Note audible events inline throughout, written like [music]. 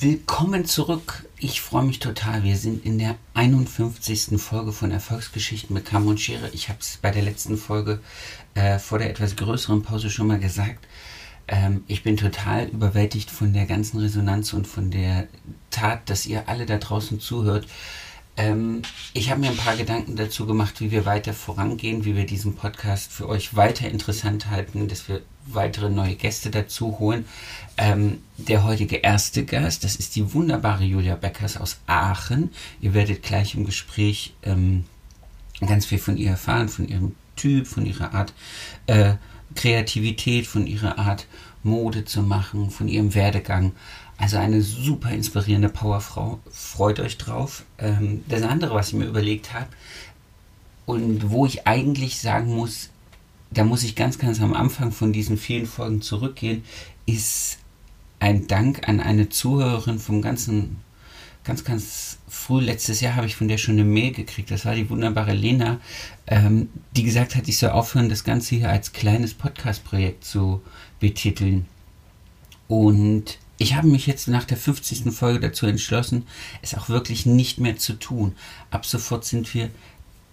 Willkommen zurück. Ich freue mich total. Wir sind in der 51. Folge von Erfolgsgeschichten mit Kamm und Schere. Ich habe es bei der letzten Folge äh, vor der etwas größeren Pause schon mal gesagt. Ähm, ich bin total überwältigt von der ganzen Resonanz und von der Tat, dass ihr alle da draußen zuhört. Ähm, ich habe mir ein paar Gedanken dazu gemacht, wie wir weiter vorangehen, wie wir diesen Podcast für euch weiter interessant halten, dass wir weitere neue Gäste dazu holen. Ähm, der heutige erste Gast, das ist die wunderbare Julia Beckers aus Aachen. Ihr werdet gleich im Gespräch ähm, ganz viel von ihr erfahren, von ihrem Typ, von ihrer Art äh, Kreativität, von ihrer Art Mode zu machen, von ihrem Werdegang. Also eine super inspirierende Powerfrau. Freut euch drauf. Ähm, das andere, was ich mir überlegt habe und wo ich eigentlich sagen muss, da muss ich ganz, ganz am Anfang von diesen vielen Folgen zurückgehen, ist ein Dank an eine Zuhörerin vom ganzen, ganz, ganz früh letztes Jahr habe ich von der schon eine Mail gekriegt. Das war die wunderbare Lena, ähm, die gesagt hat, ich soll aufhören, das Ganze hier als kleines Podcast-Projekt zu betiteln. Und ich habe mich jetzt nach der 50. Folge dazu entschlossen, es auch wirklich nicht mehr zu tun. Ab sofort sind wir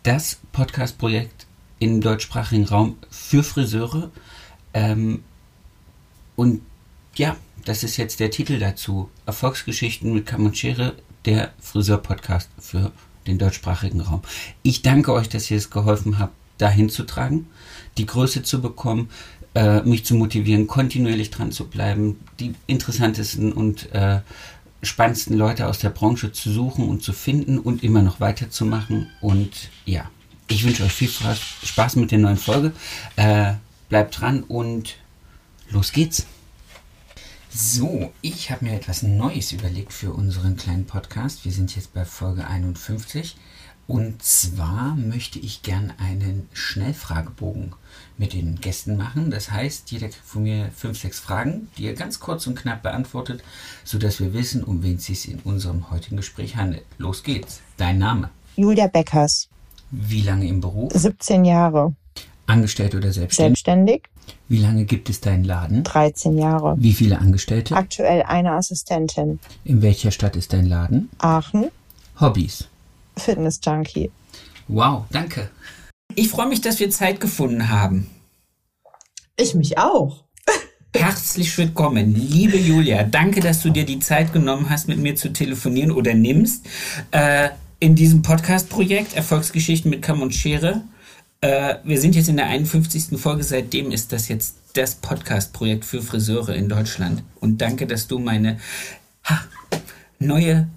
das Podcast-Projekt im deutschsprachigen Raum für Friseure. Ähm, und ja, das ist jetzt der Titel dazu. Erfolgsgeschichten mit Kamunchere, der Friseur-Podcast für den deutschsprachigen Raum. Ich danke euch, dass ihr es geholfen habt, dahin zu tragen, die Größe zu bekommen, äh, mich zu motivieren, kontinuierlich dran zu bleiben, die interessantesten und äh, spannendsten Leute aus der Branche zu suchen und zu finden und immer noch weiterzumachen. Und ja, ich wünsche euch viel Spaß mit der neuen Folge. Äh, bleibt dran und los geht's. So, ich habe mir etwas Neues überlegt für unseren kleinen Podcast. Wir sind jetzt bei Folge 51. Und zwar möchte ich gern einen Schnellfragebogen mit den Gästen machen. Das heißt, jeder kriegt von mir fünf, sechs Fragen, die er ganz kurz und knapp beantwortet, sodass wir wissen, um wen es sich in unserem heutigen Gespräch handelt. Los geht's. Dein Name? Julia Beckers. Wie lange im Beruf? 17 Jahre. Angestellt oder selbstständig? Selbstständig. Wie lange gibt es deinen Laden? 13 Jahre. Wie viele Angestellte? Aktuell eine Assistentin. In welcher Stadt ist dein Laden? Aachen. Hobbys? Fitness-Junkie. Wow, danke. Ich freue mich, dass wir Zeit gefunden haben. Ich mich auch. Herzlich willkommen, liebe Julia. Danke, dass du dir die Zeit genommen hast, mit mir zu telefonieren oder nimmst. Äh, in diesem Podcast-Projekt Erfolgsgeschichten mit Kamm und Schere. Äh, wir sind jetzt in der 51. Folge. Seitdem ist das jetzt das Podcast-Projekt für Friseure in Deutschland. Und danke, dass du meine ha, neue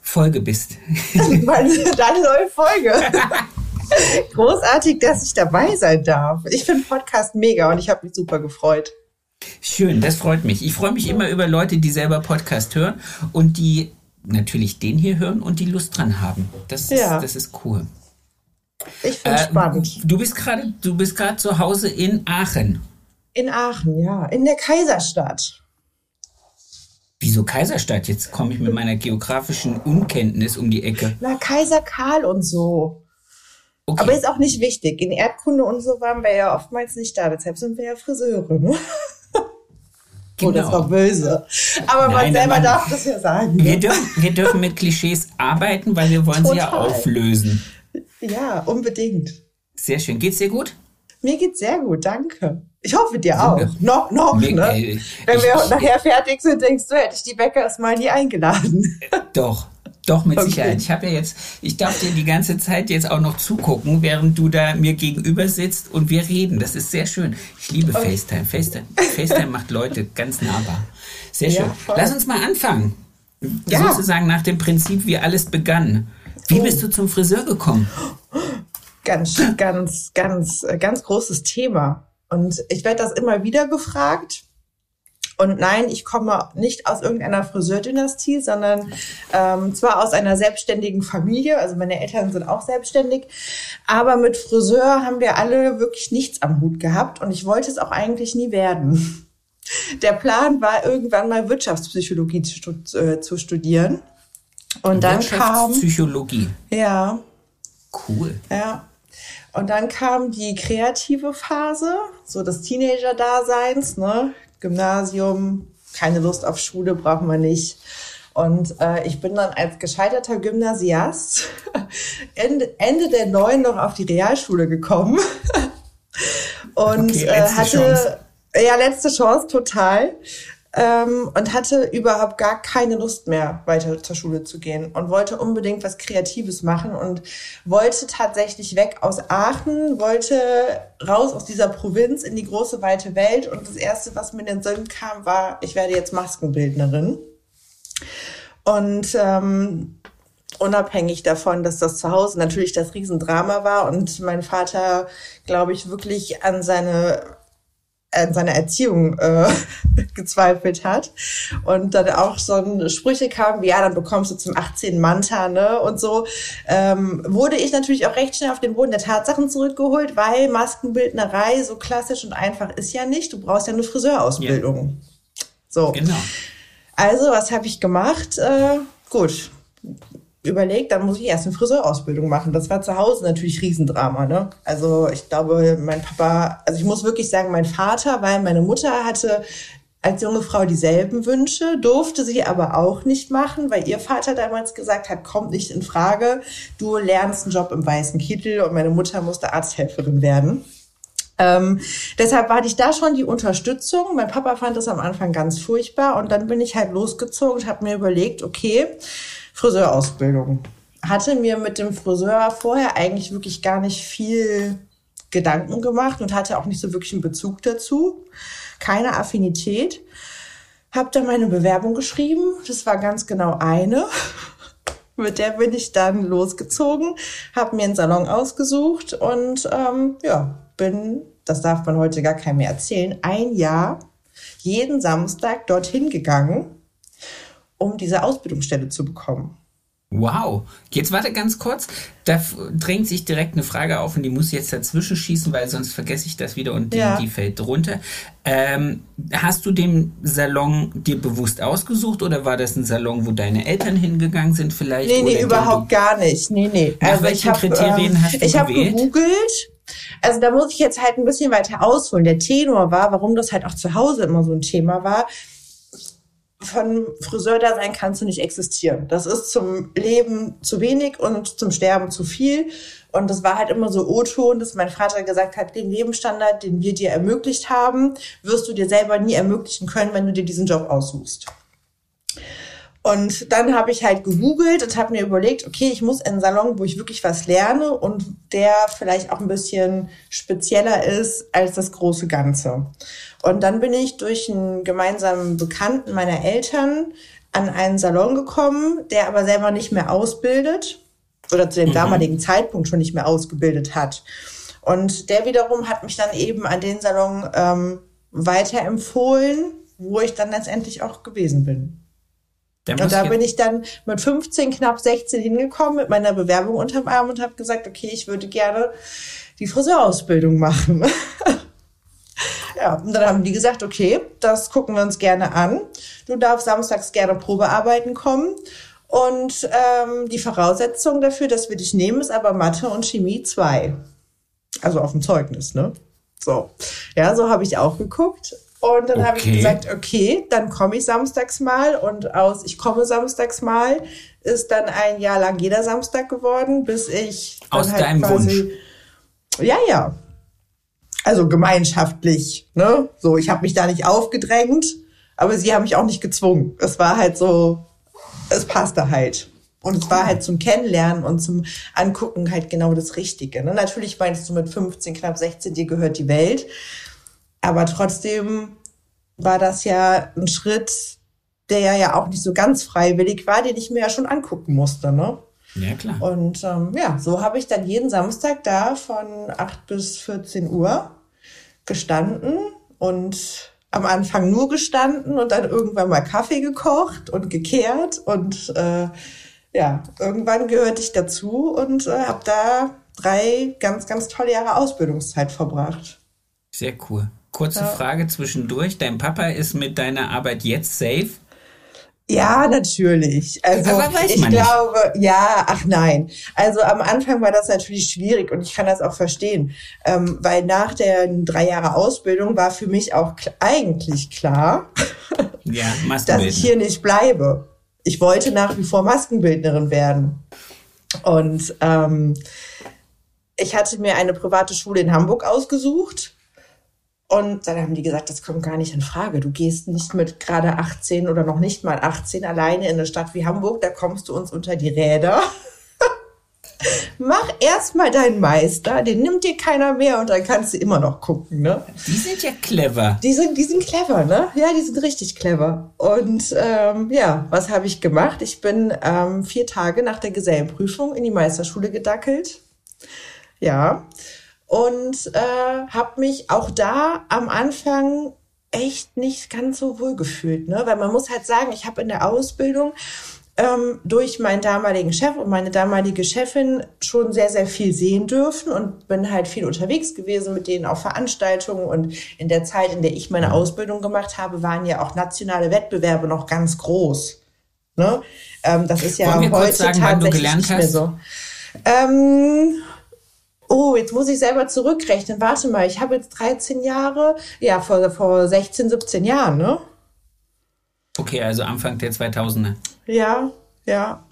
Folge bist. [laughs] Meine, deine neue Folge. [laughs] Großartig, dass ich dabei sein darf. Ich finde Podcast mega und ich habe mich super gefreut. Schön, das freut mich. Ich freue mich immer über Leute, die selber Podcast hören und die natürlich den hier hören und die Lust dran haben. Das, ja. ist, das ist cool. Ich finde äh, spannend. Du bist gerade, du bist gerade zu Hause in Aachen. In Aachen, ja, in der Kaiserstadt. Wieso Kaiserstadt? Jetzt komme ich mit meiner geografischen Unkenntnis um die Ecke. Na, Kaiser Karl und so. Okay. Aber ist auch nicht wichtig. In Erdkunde und so waren wir ja oftmals nicht da. Deshalb sind wir ja Friseure. Ne? Genau. [laughs] Oh, das war böse. Aber Nein, man selber man, darf das ja sagen. Wir, ne? dürfen, wir dürfen mit Klischees arbeiten, weil wir wollen Total. sie ja auflösen. Ja, unbedingt. Sehr schön. Geht's dir gut? Mir geht's sehr gut, danke. Ich hoffe dir auch. Noch, noch, Mir, ne? Ey, Wenn wir ich, nachher fertig sind, denkst du, hätte ich die Bäckers mal nie eingeladen. Doch, doch, mit okay. Sicherheit. Ich habe ja jetzt, ich darf dir die ganze Zeit jetzt auch noch zugucken, während du da mir gegenüber sitzt und wir reden. Das ist sehr schön. Ich liebe okay. FaceTime. FaceTime. FaceTime macht Leute ganz nahbar. Sehr schön. Ja, Lass uns mal anfangen. Ja. Sozusagen nach dem Prinzip, wie alles begann. Wie oh. bist du zum Friseur gekommen? Ganz, ganz, ganz, ganz großes Thema. Und ich werde das immer wieder gefragt. Und nein, ich komme nicht aus irgendeiner Friseurdynastie, sondern ähm, zwar aus einer selbstständigen Familie, also meine Eltern sind auch selbstständig, aber mit Friseur haben wir alle wirklich nichts am Hut gehabt und ich wollte es auch eigentlich nie werden. Der Plan war irgendwann mal Wirtschaftspsychologie zu, äh, zu studieren. Und dann kam Psychologie. Ja. Cool. Ja. Und dann kam die kreative Phase, so des Teenager-Daseins, ne? Gymnasium, keine Lust auf Schule, brauchen wir nicht. Und äh, ich bin dann als gescheiterter Gymnasiast [laughs] Ende, Ende der Neun noch auf die Realschule gekommen [laughs] und okay, äh, hatte Chance. ja letzte Chance total ähm, und hatte überhaupt gar keine Lust mehr, weiter zur Schule zu gehen und wollte unbedingt was Kreatives machen und wollte tatsächlich weg aus Aachen, wollte raus aus dieser Provinz in die große weite Welt und das erste, was mir in den Sinn kam, war, ich werde jetzt Maskenbildnerin. Und ähm, unabhängig davon, dass das zu Hause natürlich das Riesendrama war und mein Vater, glaube ich, wirklich an seine an seiner Erziehung äh, [laughs] gezweifelt hat und dann auch so ein Sprüche kam wie, ja, dann bekommst du zum 18 Manta, ne, und so, ähm, wurde ich natürlich auch recht schnell auf den Boden der Tatsachen zurückgeholt, weil Maskenbildnerei so klassisch und einfach ist ja nicht. Du brauchst ja eine Friseurausbildung. Ja. So. Genau. Also, was habe ich gemacht? Äh, gut, überlegt, dann muss ich erst eine Friseurausbildung machen. Das war zu Hause natürlich Riesendrama. Ne? Also ich glaube, mein Papa, also ich muss wirklich sagen, mein Vater, weil meine Mutter hatte als junge Frau dieselben Wünsche, durfte sie aber auch nicht machen, weil ihr Vater damals gesagt hat, kommt nicht in Frage, du lernst einen Job im weißen Kittel und meine Mutter musste Arzthelferin werden. Ähm, deshalb hatte ich da schon die Unterstützung. Mein Papa fand das am Anfang ganz furchtbar und dann bin ich halt losgezogen und habe mir überlegt, okay, Friseurausbildung. Hatte mir mit dem Friseur vorher eigentlich wirklich gar nicht viel Gedanken gemacht und hatte auch nicht so wirklich einen Bezug dazu. Keine Affinität. Hab da meine Bewerbung geschrieben. Das war ganz genau eine. [laughs] mit der bin ich dann losgezogen, habe mir einen Salon ausgesucht und ähm, ja, bin, das darf man heute gar keinem mehr erzählen, ein Jahr jeden Samstag dorthin gegangen um diese Ausbildungsstelle zu bekommen. Wow. Jetzt warte ganz kurz. Da drängt sich direkt eine Frage auf und die muss ich jetzt dazwischen schießen, weil sonst vergesse ich das wieder und die, ja. die fällt drunter. Ähm, hast du den Salon dir bewusst ausgesucht oder war das ein Salon, wo deine Eltern hingegangen sind vielleicht? Nee, nee, überhaupt gar nicht. Nee, nee. Nach also welchen hab, Kriterien ähm, hast du Ich habe gegoogelt. Also da muss ich jetzt halt ein bisschen weiter ausholen. Der Tenor war, warum das halt auch zu Hause immer so ein Thema war von Friseurdasein kannst du nicht existieren. Das ist zum Leben zu wenig und zum Sterben zu viel. Und das war halt immer so O-Ton, dass mein Vater gesagt hat, den Lebensstandard, den wir dir ermöglicht haben, wirst du dir selber nie ermöglichen können, wenn du dir diesen Job aussuchst. Und dann habe ich halt gegoogelt und habe mir überlegt, okay, ich muss in einen Salon, wo ich wirklich was lerne und der vielleicht auch ein bisschen spezieller ist als das große Ganze. Und dann bin ich durch einen gemeinsamen Bekannten meiner Eltern an einen Salon gekommen, der aber selber nicht mehr ausbildet oder zu dem mhm. damaligen Zeitpunkt schon nicht mehr ausgebildet hat. Und der wiederum hat mich dann eben an den Salon ähm, weiterempfohlen, wo ich dann letztendlich auch gewesen bin. Und da bin ich dann mit 15, knapp 16 hingekommen mit meiner Bewerbung unterm Arm und habe gesagt, okay, ich würde gerne die Friseurausbildung machen. [laughs] Ja, und dann haben die gesagt, okay, das gucken wir uns gerne an. Du darfst samstags gerne Probearbeiten kommen. Und ähm, die Voraussetzung dafür, dass wir dich nehmen, ist aber Mathe und Chemie 2. Also auf dem Zeugnis, ne? So. Ja, so habe ich auch geguckt. Und dann okay. habe ich gesagt, okay, dann komme ich samstags mal. Und aus ich komme samstags mal ist dann ein Jahr lang jeder Samstag geworden, bis ich. Aus halt deinem quasi, Wunsch. Ja, ja also gemeinschaftlich, ne? So, ich habe mich da nicht aufgedrängt, aber sie haben mich auch nicht gezwungen. Es war halt so, es passte halt. Und es war halt zum Kennenlernen und zum Angucken halt genau das Richtige. Ne? Natürlich meinst du mit 15, knapp 16, dir gehört die Welt. Aber trotzdem war das ja ein Schritt, der ja auch nicht so ganz freiwillig war, den ich mir ja schon angucken musste. Ne? Ja, klar. Und ähm, ja, so habe ich dann jeden Samstag da von 8 bis 14 Uhr gestanden und am Anfang nur gestanden und dann irgendwann mal Kaffee gekocht und gekehrt und äh, ja, irgendwann gehörte ich dazu und äh, habe da drei ganz, ganz tolle Jahre Ausbildungszeit verbracht. Sehr cool. Kurze ja. Frage zwischendurch. Dein Papa ist mit deiner Arbeit jetzt safe? Ja, natürlich. Also ich glaube, nicht. ja, ach nein. Also am Anfang war das natürlich schwierig und ich kann das auch verstehen, ähm, weil nach der drei Jahre Ausbildung war für mich auch eigentlich klar, [laughs] ja, [laughs] dass ich hier nicht bleibe. Ich wollte nach wie vor Maskenbildnerin werden und ähm, ich hatte mir eine private Schule in Hamburg ausgesucht und dann haben die gesagt, das kommt gar nicht in Frage. Du gehst nicht mit gerade 18 oder noch nicht mal 18 alleine in eine Stadt wie Hamburg, da kommst du uns unter die Räder. [laughs] Mach erstmal deinen Meister, den nimmt dir keiner mehr und dann kannst du immer noch gucken, ne? Die sind ja clever. Die sind, die sind clever, ne? Ja, die sind richtig clever. Und ähm, ja, was habe ich gemacht? Ich bin ähm, vier Tage nach der Gesellenprüfung in die Meisterschule gedackelt. Ja und äh, habe mich auch da am Anfang echt nicht ganz so wohl gefühlt, ne? Weil man muss halt sagen, ich habe in der Ausbildung ähm, durch meinen damaligen Chef und meine damalige Chefin schon sehr, sehr viel sehen dürfen und bin halt viel unterwegs gewesen mit denen auf Veranstaltungen und in der Zeit, in der ich meine Ausbildung gemacht habe, waren ja auch nationale Wettbewerbe noch ganz groß. Ne? Ähm, das ist ja heute sagen, tatsächlich nicht mehr so. Ähm, Oh, jetzt muss ich selber zurückrechnen. Warte mal, ich habe jetzt 13 Jahre, ja, vor, vor 16, 17 Jahren, ne? Okay, also Anfang der 2000er. Ja, ja.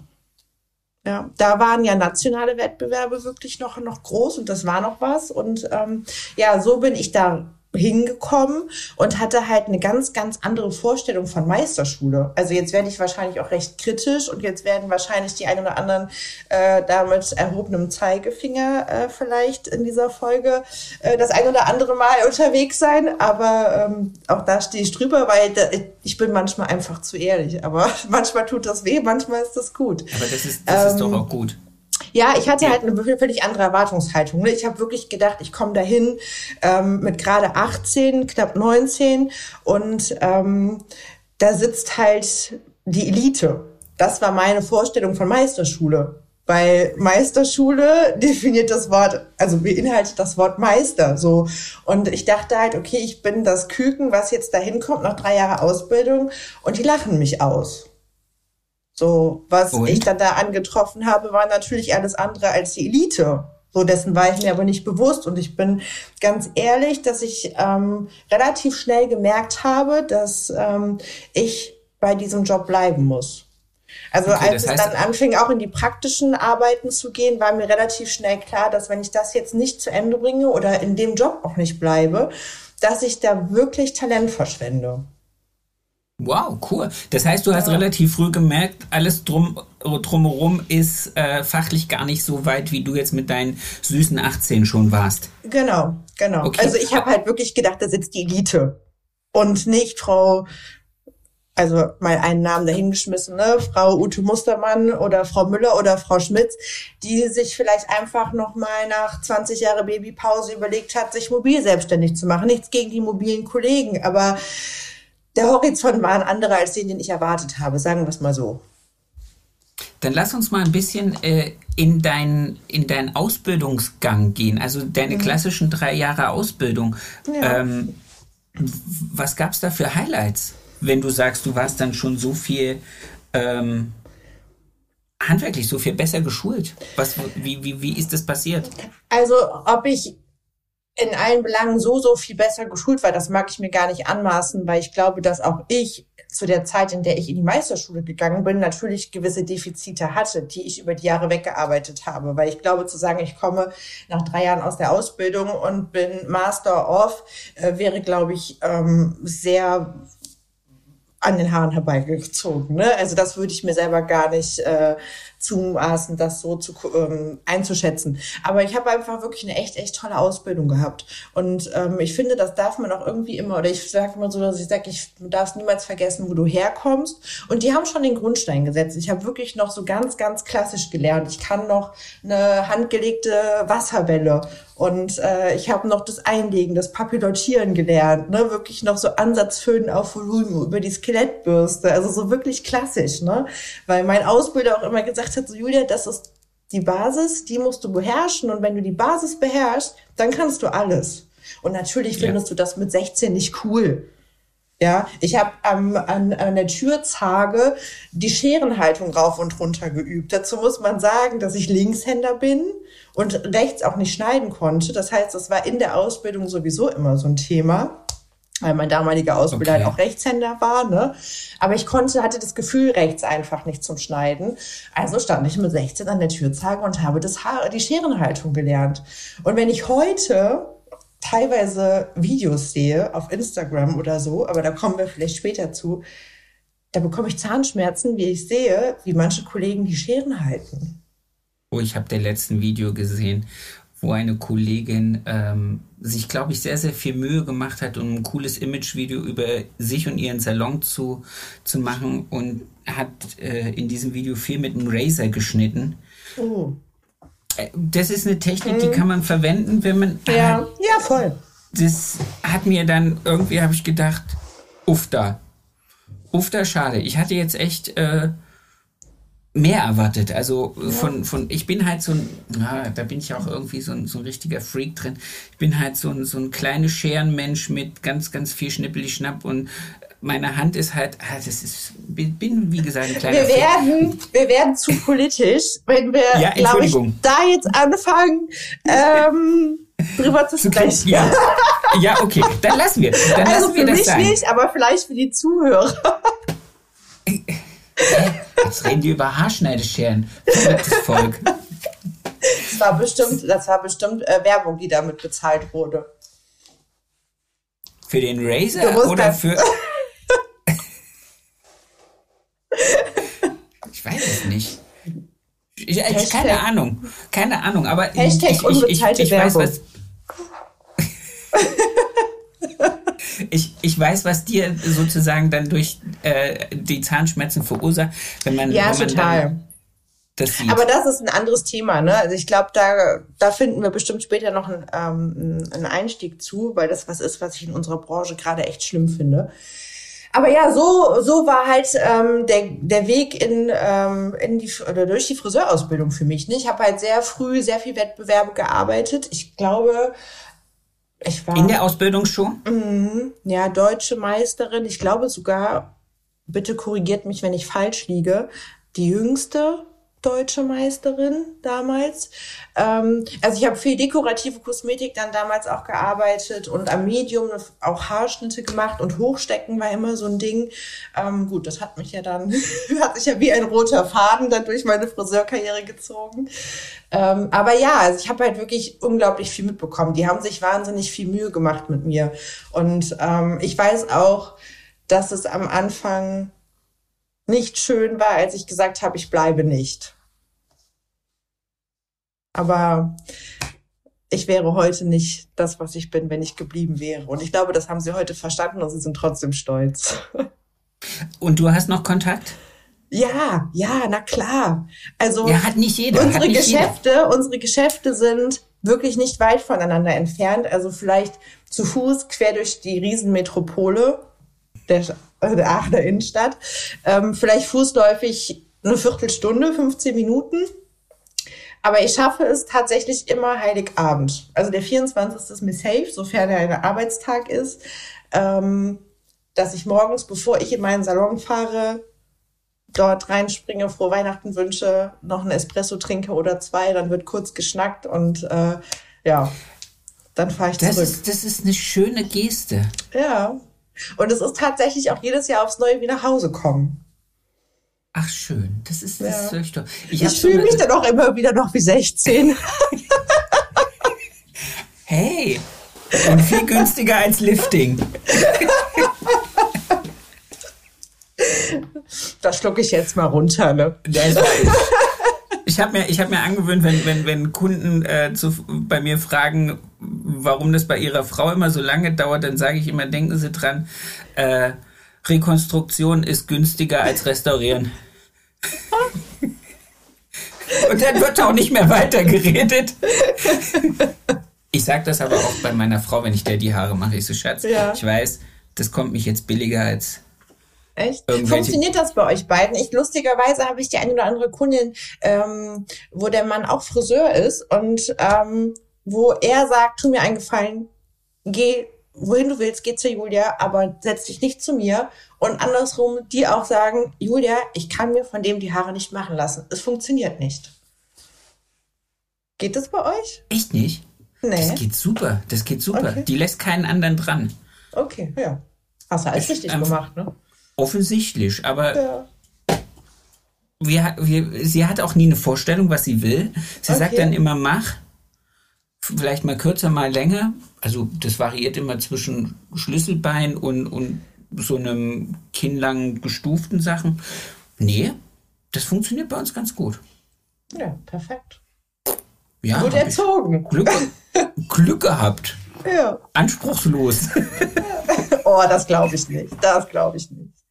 Ja, da waren ja nationale Wettbewerbe wirklich noch, noch groß und das war noch was. Und ähm, ja, so bin ich da hingekommen und hatte halt eine ganz, ganz andere Vorstellung von Meisterschule. Also jetzt werde ich wahrscheinlich auch recht kritisch und jetzt werden wahrscheinlich die einen oder anderen äh, damit erhobenem Zeigefinger äh, vielleicht in dieser Folge äh, das ein oder andere Mal unterwegs sein. Aber ähm, auch da stehe ich drüber, weil da, ich bin manchmal einfach zu ehrlich. Aber [laughs] manchmal tut das weh, manchmal ist das gut. Aber das ist, das ähm, ist doch ähm, auch gut. Ja, ich hatte halt eine völlig andere Erwartungshaltung. Ne? Ich habe wirklich gedacht, ich komme dahin ähm, mit gerade 18, knapp 19 und ähm, da sitzt halt die Elite. Das war meine Vorstellung von Meisterschule. Weil Meisterschule [laughs] definiert das Wort, also beinhaltet das Wort Meister, so. Und ich dachte halt, okay, ich bin das Küken, was jetzt dahin kommt nach drei Jahren Ausbildung und die lachen mich aus. So, was Und? ich dann da angetroffen habe, war natürlich alles andere als die Elite. So, dessen war ich mir aber nicht bewusst. Und ich bin ganz ehrlich, dass ich ähm, relativ schnell gemerkt habe, dass ähm, ich bei diesem Job bleiben muss. Also okay, als es dann anfing, auch in die praktischen Arbeiten zu gehen, war mir relativ schnell klar, dass wenn ich das jetzt nicht zu Ende bringe oder in dem Job auch nicht bleibe, dass ich da wirklich Talent verschwende. Wow, cool. Das heißt, du hast ja. relativ früh gemerkt, alles drum, drumherum ist äh, fachlich gar nicht so weit, wie du jetzt mit deinen süßen 18 schon warst. Genau, genau. Okay. Also ich habe halt wirklich gedacht, da sitzt die Elite und nicht Frau, also mal einen Namen dahingeschmissen, ne? Frau Ute Mustermann oder Frau Müller oder Frau Schmitz, die sich vielleicht einfach noch mal nach 20 Jahre Babypause überlegt hat, sich mobil selbstständig zu machen. Nichts gegen die mobilen Kollegen, aber der Horizont war ein anderer als den, den ich erwartet habe, sagen wir es mal so. Dann lass uns mal ein bisschen äh, in, dein, in deinen Ausbildungsgang gehen, also deine mhm. klassischen drei Jahre Ausbildung. Ja. Ähm, was gab es da für Highlights, wenn du sagst, du warst dann schon so viel ähm, handwerklich, so viel besser geschult? Was, wie, wie, wie ist das passiert? Also, ob ich in allen Belangen so, so viel besser geschult war, das mag ich mir gar nicht anmaßen, weil ich glaube, dass auch ich zu der Zeit, in der ich in die Meisterschule gegangen bin, natürlich gewisse Defizite hatte, die ich über die Jahre weggearbeitet habe. Weil ich glaube, zu sagen, ich komme nach drei Jahren aus der Ausbildung und bin Master of, äh, wäre, glaube ich, ähm, sehr an den Haaren herbeigezogen. Ne? Also das würde ich mir selber gar nicht äh, zumaßen, das so zu, ähm, einzuschätzen. Aber ich habe einfach wirklich eine echt, echt tolle Ausbildung gehabt. Und ähm, ich finde, das darf man auch irgendwie immer, oder ich sage immer so, dass ich sage, ich du darfst niemals vergessen, wo du herkommst. Und die haben schon den Grundstein gesetzt. Ich habe wirklich noch so ganz, ganz klassisch gelernt. Ich kann noch eine handgelegte Wasserwelle und äh, ich habe noch das Einlegen, das Papillotieren gelernt, ne? wirklich noch so Ansatzföhnen auf Volumen über die Skelettbürste, also so wirklich klassisch, ne? Weil mein Ausbilder auch immer gesagt hat, so Julia, das ist die Basis, die musst du beherrschen und wenn du die Basis beherrschst, dann kannst du alles. Und natürlich findest ja. du das mit 16 nicht cool. Ja, ich habe ähm, an, an der Türzage die Scherenhaltung rauf und runter geübt. Dazu muss man sagen, dass ich Linkshänder bin und rechts auch nicht schneiden konnte. Das heißt, das war in der Ausbildung sowieso immer so ein Thema weil mein damaliger Ausbilder okay. halt auch Rechtshänder war, ne? Aber ich konnte, hatte das Gefühl rechts einfach nicht zum Schneiden. Also stand ich mit 16 an der Türzage und habe das Haar, die Scherenhaltung gelernt. Und wenn ich heute teilweise Videos sehe auf Instagram oder so, aber da kommen wir vielleicht später zu, da bekomme ich Zahnschmerzen, wie ich sehe, wie manche Kollegen die Scheren halten. Oh, ich habe der letzten Video gesehen, wo eine Kollegin ähm, sich, glaube ich, sehr, sehr viel Mühe gemacht hat, um ein cooles Imagevideo über sich und ihren Salon zu, zu machen und hat äh, in diesem Video viel mit einem Razer geschnitten. Oh. Das ist eine Technik, die mhm. kann man verwenden, wenn man. Ja, äh, ja, voll. Das hat mir dann irgendwie, habe ich gedacht, uff da. Uff da, schade. Ich hatte jetzt echt. Äh, mehr erwartet. Also ja. von, von, ich bin halt so ein, ja, da bin ich auch irgendwie so ein, so ein richtiger Freak drin. Ich bin halt so ein, so ein kleiner Scherenmensch mit ganz, ganz viel Schnippeli-Schnapp und meine Hand ist halt, ah, das ist, bin wie gesagt ein kleiner Wir werden, wir werden zu politisch, wenn wir, ja, glaube ich, da jetzt anfangen, ähm, drüber zu sprechen. Ja. ja, okay, dann lassen wir. Dann also lassen wir für das mich sein. nicht, aber vielleicht für die Zuhörer. Jetzt reden die über Haarschneidescheren. Verrücktes Volk. Das war bestimmt, das war bestimmt äh, Werbung, die damit bezahlt wurde. Für den Razer oder für. [laughs] ich weiß es nicht. Ich, ich, keine Ahnung. Keine Ahnung, aber Hashtag ich, ich, ich, ich weiß, was. [laughs] ich, ich weiß, was dir sozusagen dann durch äh, die Zahnschmerzen verursacht, wenn man. Ja, wenn man total. Das Aber das ist ein anderes Thema, ne? Also ich glaube, da, da finden wir bestimmt später noch einen, ähm, einen Einstieg zu, weil das was ist, was ich in unserer Branche gerade echt schlimm finde. Aber ja, so, so war halt ähm, der, der Weg in, ähm, in die, oder durch die Friseurausbildung für mich. Ne? Ich habe halt sehr früh sehr viel Wettbewerbe gearbeitet. Ich glaube, ich war, in der Ausbildung schon? Mhm, ja, deutsche Meisterin. Ich glaube sogar, bitte korrigiert mich, wenn ich falsch liege, die jüngste deutsche Meisterin damals. Ähm, also ich habe viel dekorative Kosmetik dann damals auch gearbeitet und am Medium auch Haarschnitte gemacht und Hochstecken war immer so ein Ding. Ähm, gut, das hat mich ja dann, [laughs] hat sich ja wie ein roter Faden dann durch meine Friseurkarriere gezogen. Ähm, aber ja, also ich habe halt wirklich unglaublich viel mitbekommen. Die haben sich wahnsinnig viel Mühe gemacht mit mir. Und ähm, ich weiß auch, dass es am Anfang nicht schön war, als ich gesagt habe, ich bleibe nicht. Aber ich wäre heute nicht das, was ich bin, wenn ich geblieben wäre. Und ich glaube, das haben sie heute verstanden und sie sind trotzdem stolz. Und du hast noch Kontakt? Ja, ja, na klar. Also ja, hat nicht jeder. Unsere nicht Geschäfte, jeder. unsere Geschäfte sind wirklich nicht weit voneinander entfernt. Also vielleicht zu Fuß quer durch die Riesenmetropole der, der Aachener Innenstadt. Ähm, vielleicht fußläufig eine Viertelstunde, 15 Minuten. Aber ich schaffe es tatsächlich immer Heiligabend. Also der 24. ist mir safe, sofern er ein Arbeitstag ist. Ähm, dass ich morgens, bevor ich in meinen Salon fahre, dort reinspringe, frohe Weihnachten wünsche, noch einen Espresso trinke oder zwei, dann wird kurz geschnackt und äh, ja, dann fahre ich das zurück. Ist, das ist eine schöne Geste. Ja. Und es ist tatsächlich auch jedes Jahr aufs Neue wie nach Hause kommen. Ach schön, das ist das ja. ist Ich, ich fühle mich dann auch immer wieder noch wie 16. [laughs] hey, und viel günstiger als Lifting. Das schlucke ich jetzt mal runter, ne? Das ich habe mir, hab mir angewöhnt, wenn, wenn, wenn Kunden äh, zu, bei mir fragen, warum das bei ihrer Frau immer so lange dauert, dann sage ich immer, denken Sie dran, äh, Rekonstruktion ist günstiger als restaurieren. [laughs] Und dann wird auch nicht mehr weiter geredet. Ich sage das aber auch bei meiner Frau, wenn ich der die Haare mache. Ich so, Schatz, ja. ich weiß, das kommt mich jetzt billiger als Echt? Funktioniert das bei euch beiden? Ich lustigerweise habe ich die eine oder andere Kundin, ähm, wo der Mann auch Friseur ist und ähm, wo er sagt, tu mir einen Gefallen, geh wohin du willst, geh zu Julia, aber setz dich nicht zu mir. Und andersrum, die auch sagen, Julia, ich kann mir von dem die Haare nicht machen lassen. Es funktioniert nicht. Geht das bei euch? Echt nicht? Nee. Das geht super. Das geht super. Okay. Die lässt keinen anderen dran. Okay, ja. Hast du alles richtig ähm, gemacht, ne? Offensichtlich, aber ja. wir, wir, sie hat auch nie eine Vorstellung, was sie will. Sie okay. sagt dann immer, mach. Vielleicht mal kürzer, mal länger. Also das variiert immer zwischen Schlüsselbein und, und so einem kinnlangen gestuften Sachen. Nee, das funktioniert bei uns ganz gut. Ja, perfekt. Ja, gut erzogen. Glück, Glück gehabt. Ja. Anspruchslos. [laughs] oh, das glaube ich nicht. Das glaube ich nicht.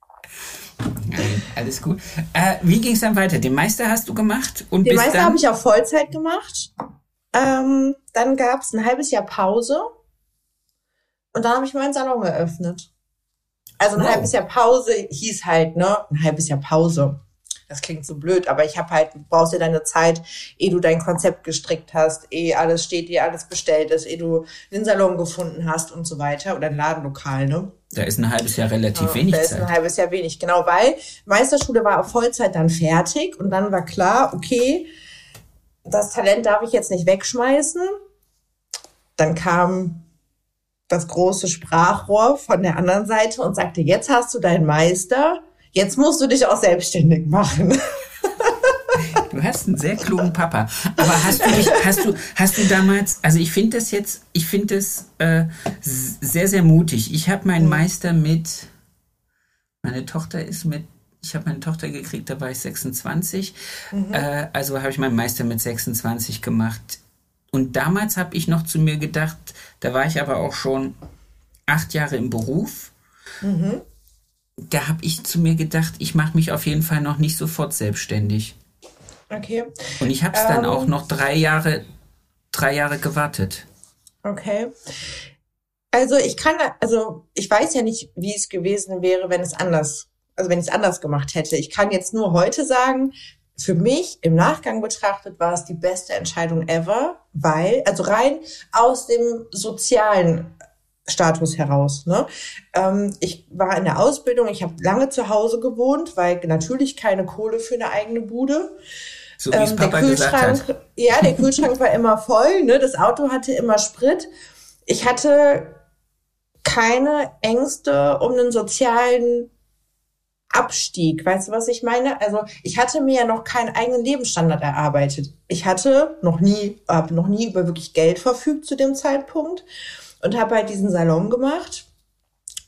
Nein, alles gut. Äh, wie ging es dann weiter? Den Meister hast du gemacht? Und Den Meister habe ich auf Vollzeit gemacht. Ähm, dann gab es ein halbes Jahr Pause. Und dann habe ich meinen Salon eröffnet. Also ein wow. halbes Jahr Pause hieß halt, ne? Ein halbes Jahr Pause. Das klingt so blöd, aber ich habe halt, du brauchst ja deine Zeit, ehe du dein Konzept gestrickt hast, ehe alles steht, ehe alles bestellt ist, ehe du den Salon gefunden hast und so weiter oder ein Ladenlokal, ne? Da ist ein halbes Jahr relativ ja, wenig da Zeit. Da ist ein halbes Jahr wenig, genau, weil Meisterschule war auf Vollzeit dann fertig und dann war klar, okay, das Talent darf ich jetzt nicht wegschmeißen. Dann kam das große Sprachrohr von der anderen Seite und sagte, jetzt hast du deinen Meister, jetzt musst du dich auch selbstständig machen. Du hast einen sehr klugen Papa. Aber hast du dich, hast du, hast du damals, also ich finde das jetzt, ich finde das äh, sehr, sehr mutig. Ich habe meinen mhm. Meister mit, meine Tochter ist mit, ich habe meine Tochter gekriegt, da war ich 26. Mhm. Äh, also habe ich meinen Meister mit 26 gemacht. Und damals habe ich noch zu mir gedacht, da war ich aber auch schon acht Jahre im Beruf. Mhm. Da habe ich zu mir gedacht, ich mache mich auf jeden Fall noch nicht sofort selbstständig. Okay. Und ich habe es ähm, dann auch noch drei Jahre, drei Jahre gewartet. Okay. Also ich kann, also ich weiß ja nicht, wie es gewesen wäre, wenn es anders, also wenn ich es anders gemacht hätte. Ich kann jetzt nur heute sagen, für mich im Nachgang betrachtet war es die beste Entscheidung ever, weil, also rein aus dem sozialen Status heraus. Ne? Ähm, ich war in der Ausbildung, ich habe lange zu Hause gewohnt, weil natürlich keine Kohle für eine eigene Bude. So wie ähm, Papa der Kühlschrank, Ja, der Kühlschrank war immer voll, ne? das Auto hatte immer Sprit. Ich hatte keine Ängste um einen sozialen Abstieg. Weißt du, was ich meine? Also ich hatte mir ja noch keinen eigenen Lebensstandard erarbeitet. Ich hatte noch nie, habe noch nie über wirklich Geld verfügt zu dem Zeitpunkt und habe halt diesen Salon gemacht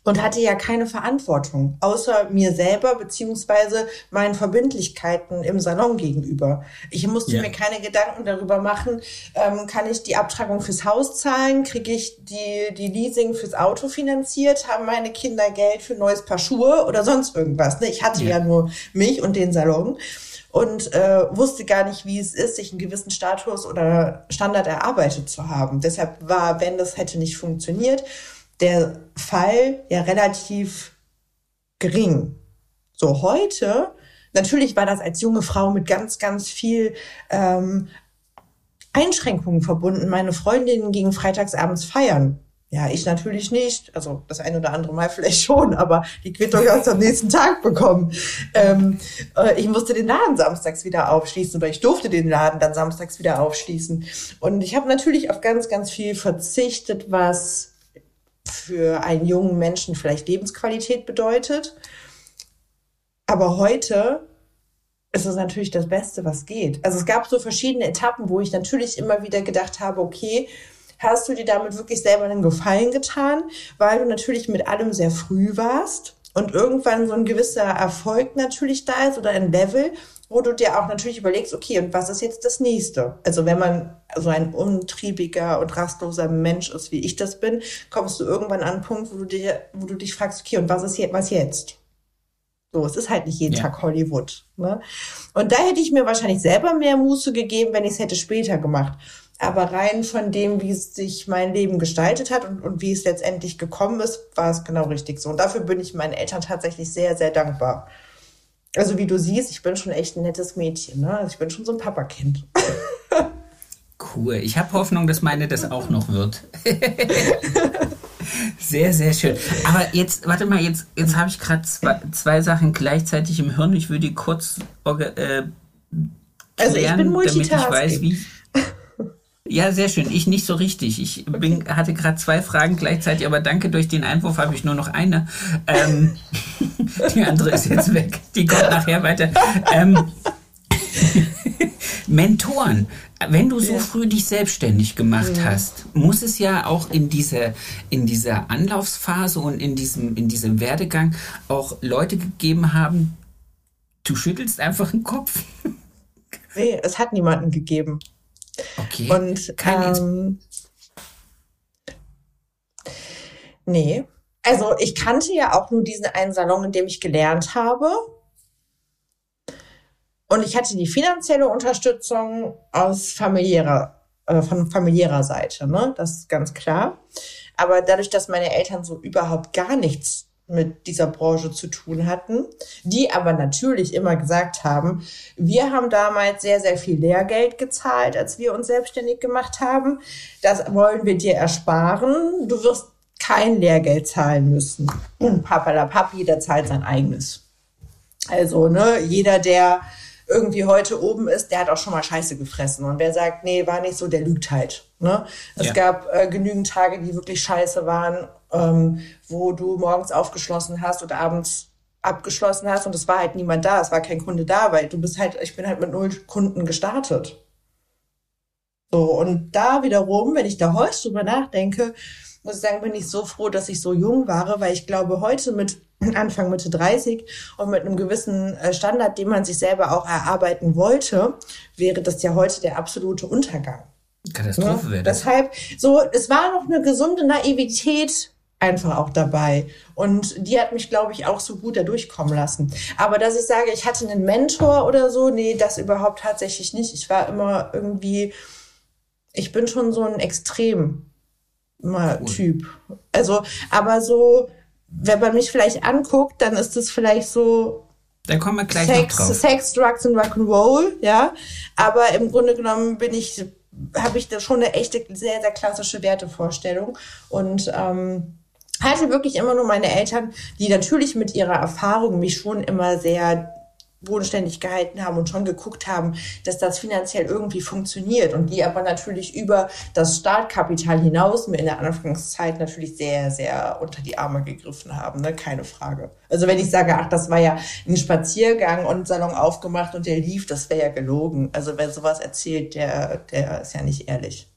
und hatte ja keine Verantwortung, außer mir selber beziehungsweise meinen Verbindlichkeiten im Salon gegenüber. Ich musste ja. mir keine Gedanken darüber machen, ähm, kann ich die Abtragung fürs Haus zahlen, kriege ich die, die Leasing fürs Auto finanziert, haben meine Kinder Geld für ein neues Paar Schuhe oder sonst irgendwas. Ne? Ich hatte ja. ja nur mich und den Salon und äh, wusste gar nicht, wie es ist, sich einen gewissen Status oder Standard erarbeitet zu haben. Deshalb war, wenn das hätte nicht funktioniert, der Fall ja relativ gering. So heute, natürlich war das als junge Frau mit ganz, ganz viel ähm, Einschränkungen verbunden. Meine Freundinnen gingen freitagsabends feiern. Ja, ich natürlich nicht. Also das ein oder andere Mal vielleicht schon, aber die Quittung [laughs] du am nächsten Tag bekommen. Ähm, äh, ich musste den Laden samstags wieder aufschließen oder ich durfte den Laden dann samstags wieder aufschließen. Und ich habe natürlich auf ganz, ganz viel verzichtet, was für einen jungen Menschen vielleicht Lebensqualität bedeutet. Aber heute ist es natürlich das Beste, was geht. Also es gab so verschiedene Etappen, wo ich natürlich immer wieder gedacht habe, okay, hast du dir damit wirklich selber einen Gefallen getan, weil du natürlich mit allem sehr früh warst und irgendwann so ein gewisser Erfolg natürlich da ist oder ein Level wo du dir auch natürlich überlegst, okay, und was ist jetzt das nächste? Also wenn man so ein untriebiger und rastloser Mensch ist, wie ich das bin, kommst du irgendwann an einen Punkt, wo du dir, wo du dich fragst, okay, und was ist jetzt, was jetzt? So, es ist halt nicht jeden ja. Tag Hollywood. Ne? Und da hätte ich mir wahrscheinlich selber mehr Muße gegeben, wenn ich es hätte später gemacht. Aber rein von dem, wie sich mein Leben gestaltet hat und, und wie es letztendlich gekommen ist, war es genau richtig so. Und dafür bin ich meinen Eltern tatsächlich sehr, sehr dankbar. Also wie du siehst, ich bin schon echt ein nettes Mädchen. Ne? Also ich bin schon so ein Papakind. [laughs] cool. Ich habe Hoffnung, dass meine das auch noch wird. [laughs] sehr, sehr schön. Aber jetzt, warte mal, jetzt, jetzt habe ich gerade zwei, zwei Sachen gleichzeitig im Hirn. Ich würde die kurz äh, klären, also ich bin damit ich weiß, wie. Ja, sehr schön. Ich nicht so richtig. Ich bin, hatte gerade zwei Fragen gleichzeitig, aber danke, durch den Einwurf habe ich nur noch eine. Ähm, [laughs] die andere ist jetzt weg. Die kommt nachher weiter. Ähm, [laughs] Mentoren. Wenn du so früh dich selbstständig gemacht ja. hast, muss es ja auch in dieser, in dieser Anlaufsphase und in diesem, in diesem Werdegang auch Leute gegeben haben, du schüttelst einfach den Kopf. Nee, es hat niemanden gegeben. Okay. Und ähm, nee. Also ich kannte ja auch nur diesen einen Salon, in dem ich gelernt habe. Und ich hatte die finanzielle Unterstützung aus familiärer, äh, von familiärer Seite, ne? Das ist ganz klar. Aber dadurch, dass meine Eltern so überhaupt gar nichts mit dieser Branche zu tun hatten, die aber natürlich immer gesagt haben, wir haben damals sehr, sehr viel Lehrgeld gezahlt, als wir uns selbstständig gemacht haben. Das wollen wir dir ersparen. Du wirst kein Lehrgeld zahlen müssen. Und Papa la Papi, der zahlt sein eigenes. Also, ne, jeder, der irgendwie heute oben ist, der hat auch schon mal Scheiße gefressen. Und wer sagt, nee, war nicht so, der lügt halt. Ne? Es ja. gab äh, genügend Tage, die wirklich scheiße waren, ähm, wo du morgens aufgeschlossen hast und abends abgeschlossen hast und es war halt niemand da, es war kein Kunde da, weil du bist halt, ich bin halt mit null Kunden gestartet. So, und da wiederum, wenn ich da heute drüber nachdenke, muss ich sagen, bin ich so froh, dass ich so jung war, weil ich glaube, heute mit [clears throat] Anfang Mitte 30 und mit einem gewissen äh, Standard, den man sich selber auch erarbeiten wollte, wäre das ja heute der absolute Untergang. Katastrophe wäre das. Deshalb, so, es war noch eine gesunde Naivität einfach auch dabei. Und die hat mich, glaube ich, auch so gut da durchkommen lassen. Aber dass ich sage, ich hatte einen Mentor oder so, nee, das überhaupt tatsächlich nicht. Ich war immer irgendwie, ich bin schon so ein extrem. Typ. Also, aber so, wenn man mich vielleicht anguckt, dann ist es vielleicht so. Da kommen wir gleich Sex, noch drauf. Sex, Drugs und Rock'n'Roll, ja. Aber im Grunde genommen bin ich, habe ich da schon eine echte, sehr, sehr klassische Wertevorstellung. Und ähm, hatte wirklich immer nur meine Eltern, die natürlich mit ihrer Erfahrung mich schon immer sehr bodenständig gehalten haben und schon geguckt haben, dass das finanziell irgendwie funktioniert und die aber natürlich über das Startkapital hinaus mir in der Anfangszeit natürlich sehr, sehr unter die Arme gegriffen haben, ne? keine Frage. Also wenn ich sage, ach, das war ja ein Spaziergang und Salon aufgemacht und der lief, das wäre ja gelogen. Also wer sowas erzählt, der, der ist ja nicht ehrlich.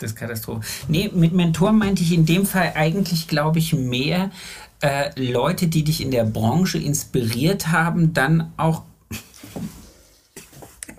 Das ist Katastrophe. Nee, mit Mentor meinte ich in dem Fall eigentlich, glaube ich, mehr äh, Leute, die dich in der Branche inspiriert haben, dann auch.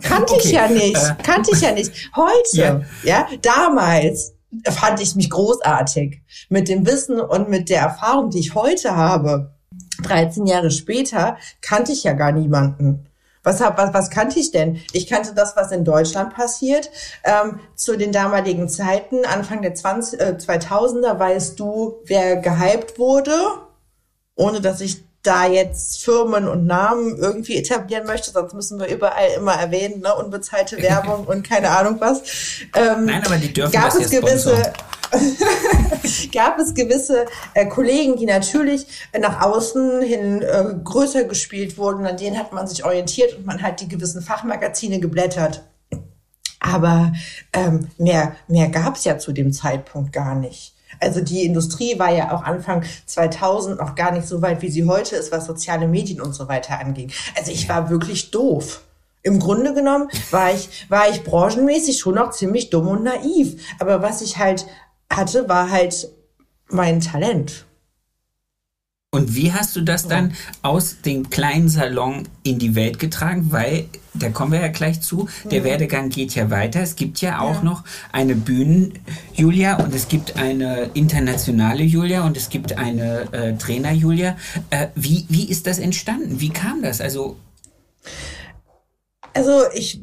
Kannte okay. ich ja nicht. Äh, Kannte ich ja nicht. Heute, ja. ja, damals fand ich mich großartig. Mit dem Wissen und mit der Erfahrung, die ich heute habe, 13 Jahre später, kannte ich ja gar niemanden. Was, hab, was, was kannte ich denn? Ich kannte das, was in Deutschland passiert. Ähm, zu den damaligen Zeiten, Anfang der 20, äh, 2000er, weißt du, wer gehypt wurde, ohne dass ich da jetzt Firmen und Namen irgendwie etablieren möchte, sonst müssen wir überall immer erwähnen, ne? unbezahlte Werbung und keine Ahnung was. Ähm, Nein, aber die dürfen gab das es gewisse [laughs] gab es gewisse äh, Kollegen, die natürlich nach außen hin äh, größer gespielt wurden, an denen hat man sich orientiert und man hat die gewissen Fachmagazine geblättert. Aber ähm, mehr, mehr gab es ja zu dem Zeitpunkt gar nicht. Also die Industrie war ja auch Anfang 2000 noch gar nicht so weit, wie sie heute ist, was soziale Medien und so weiter anging. Also ich war wirklich doof. Im Grunde genommen war ich, war ich branchenmäßig schon noch ziemlich dumm und naiv. Aber was ich halt hatte, war halt mein Talent. Und wie hast du das dann aus dem kleinen Salon in die Welt getragen? Weil, da kommen wir ja gleich zu, der ja. Werdegang geht ja weiter. Es gibt ja auch ja. noch eine Bühnen-Julia und es gibt eine internationale Julia und es gibt eine äh, Trainer-Julia. Äh, wie, wie ist das entstanden? Wie kam das? Also, also ich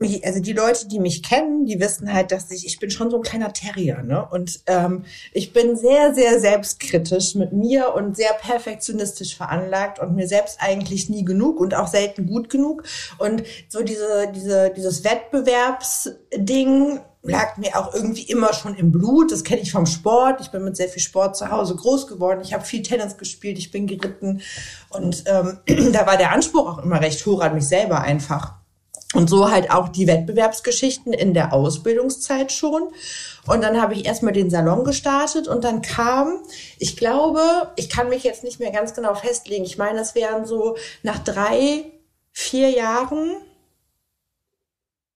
also die Leute, die mich kennen, die wissen halt, dass ich, ich bin schon so ein kleiner Terrier, ne? Und ähm, ich bin sehr, sehr selbstkritisch mit mir und sehr perfektionistisch veranlagt und mir selbst eigentlich nie genug und auch selten gut genug. Und so diese, diese, dieses Wettbewerbsding lag mir auch irgendwie immer schon im Blut. Das kenne ich vom Sport. Ich bin mit sehr viel Sport zu Hause groß geworden. Ich habe viel Tennis gespielt, ich bin geritten. Und ähm, [clears throat] da war der Anspruch auch immer recht hoch an mich selber einfach. Und so halt auch die Wettbewerbsgeschichten in der Ausbildungszeit schon. Und dann habe ich erstmal den Salon gestartet und dann kam, ich glaube, ich kann mich jetzt nicht mehr ganz genau festlegen. Ich meine, es wären so nach drei, vier Jahren,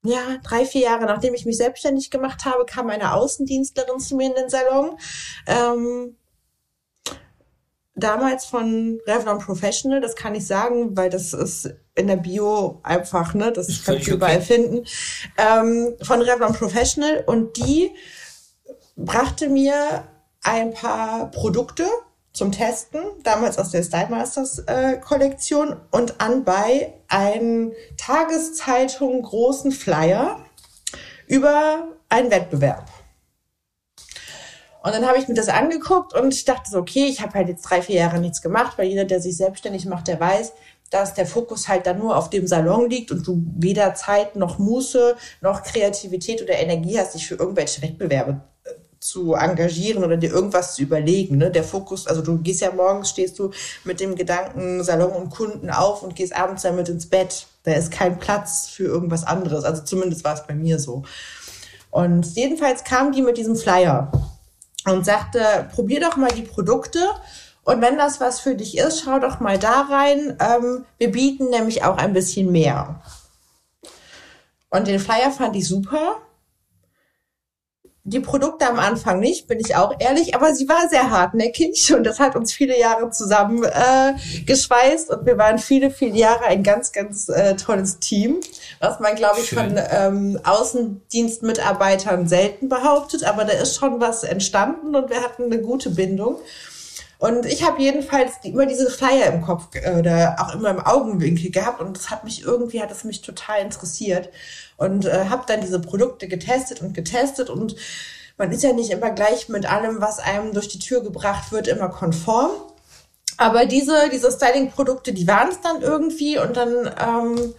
ja, drei, vier Jahre nachdem ich mich selbstständig gemacht habe, kam eine Außendienstlerin zu mir in den Salon. Ähm, damals von Revlon Professional, das kann ich sagen, weil das ist in der Bio einfach, ne, das ist kannst du überall okay. finden, ähm, von Revlon Professional und die brachte mir ein paar Produkte zum Testen, damals aus der Style Masters äh, Kollektion und anbei einen Tageszeitung großen Flyer über einen Wettbewerb. Und dann habe ich mir das angeguckt und ich dachte so, okay, ich habe halt jetzt drei, vier Jahre nichts gemacht, weil jeder, der sich selbstständig macht, der weiß, dass der Fokus halt dann nur auf dem Salon liegt und du weder Zeit noch Muße noch Kreativität oder Energie hast, dich für irgendwelche Wettbewerbe äh, zu engagieren oder dir irgendwas zu überlegen. Ne? Der Fokus, also du gehst ja morgens, stehst du mit dem Gedanken Salon und Kunden auf und gehst abends damit ins Bett. Da ist kein Platz für irgendwas anderes. Also zumindest war es bei mir so. Und jedenfalls kam die mit diesem Flyer und sagte, probier doch mal die Produkte und wenn das was für dich ist, schau doch mal da rein. Ähm, wir bieten nämlich auch ein bisschen mehr. Und den Flyer fand ich super. Die Produkte am Anfang nicht, bin ich auch ehrlich, aber sie war sehr hartnäckig [laughs] und das hat uns viele Jahre zusammen äh, geschweißt und wir waren viele, viele Jahre ein ganz, ganz äh, tolles Team, was man, glaube ich, Schön. von ähm, Außendienstmitarbeitern selten behauptet, aber da ist schon was entstanden und wir hatten eine gute Bindung. Und ich habe jedenfalls immer diese Flyer im Kopf äh, oder auch immer im Augenwinkel gehabt und das hat mich irgendwie, hat es mich total interessiert und äh, habe dann diese Produkte getestet und getestet und man ist ja nicht immer gleich mit allem, was einem durch die Tür gebracht wird, immer konform. Aber diese, diese Styling-Produkte, die waren es dann irgendwie und dann ähm,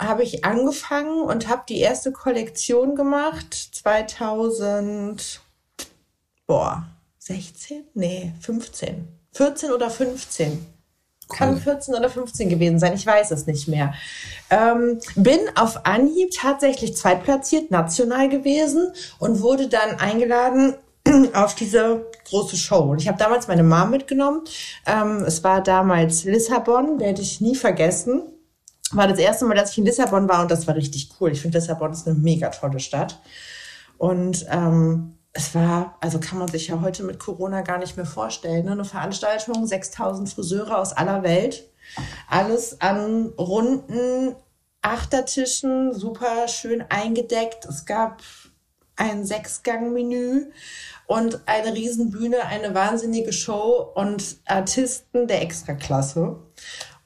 habe ich angefangen und habe die erste Kollektion gemacht, 2000, boah, 16? Nee, 15. 14 oder 15. Cool. Kann 14 oder 15 gewesen sein, ich weiß es nicht mehr. Ähm, bin auf Anhieb tatsächlich zweitplatziert national gewesen und wurde dann eingeladen [clears throat] auf diese große Show. Und ich habe damals meine Mom mitgenommen. Ähm, es war damals Lissabon, werde ich nie vergessen. War das erste Mal, dass ich in Lissabon war und das war richtig cool. Ich finde, Lissabon ist eine mega tolle Stadt. Und ähm, es war, also kann man sich ja heute mit Corona gar nicht mehr vorstellen, ne? eine Veranstaltung, 6000 Friseure aus aller Welt, alles an runden Achtertischen, super schön eingedeckt. Es gab ein Sechsgang-Menü und eine Riesenbühne, eine wahnsinnige Show und Artisten der Extraklasse.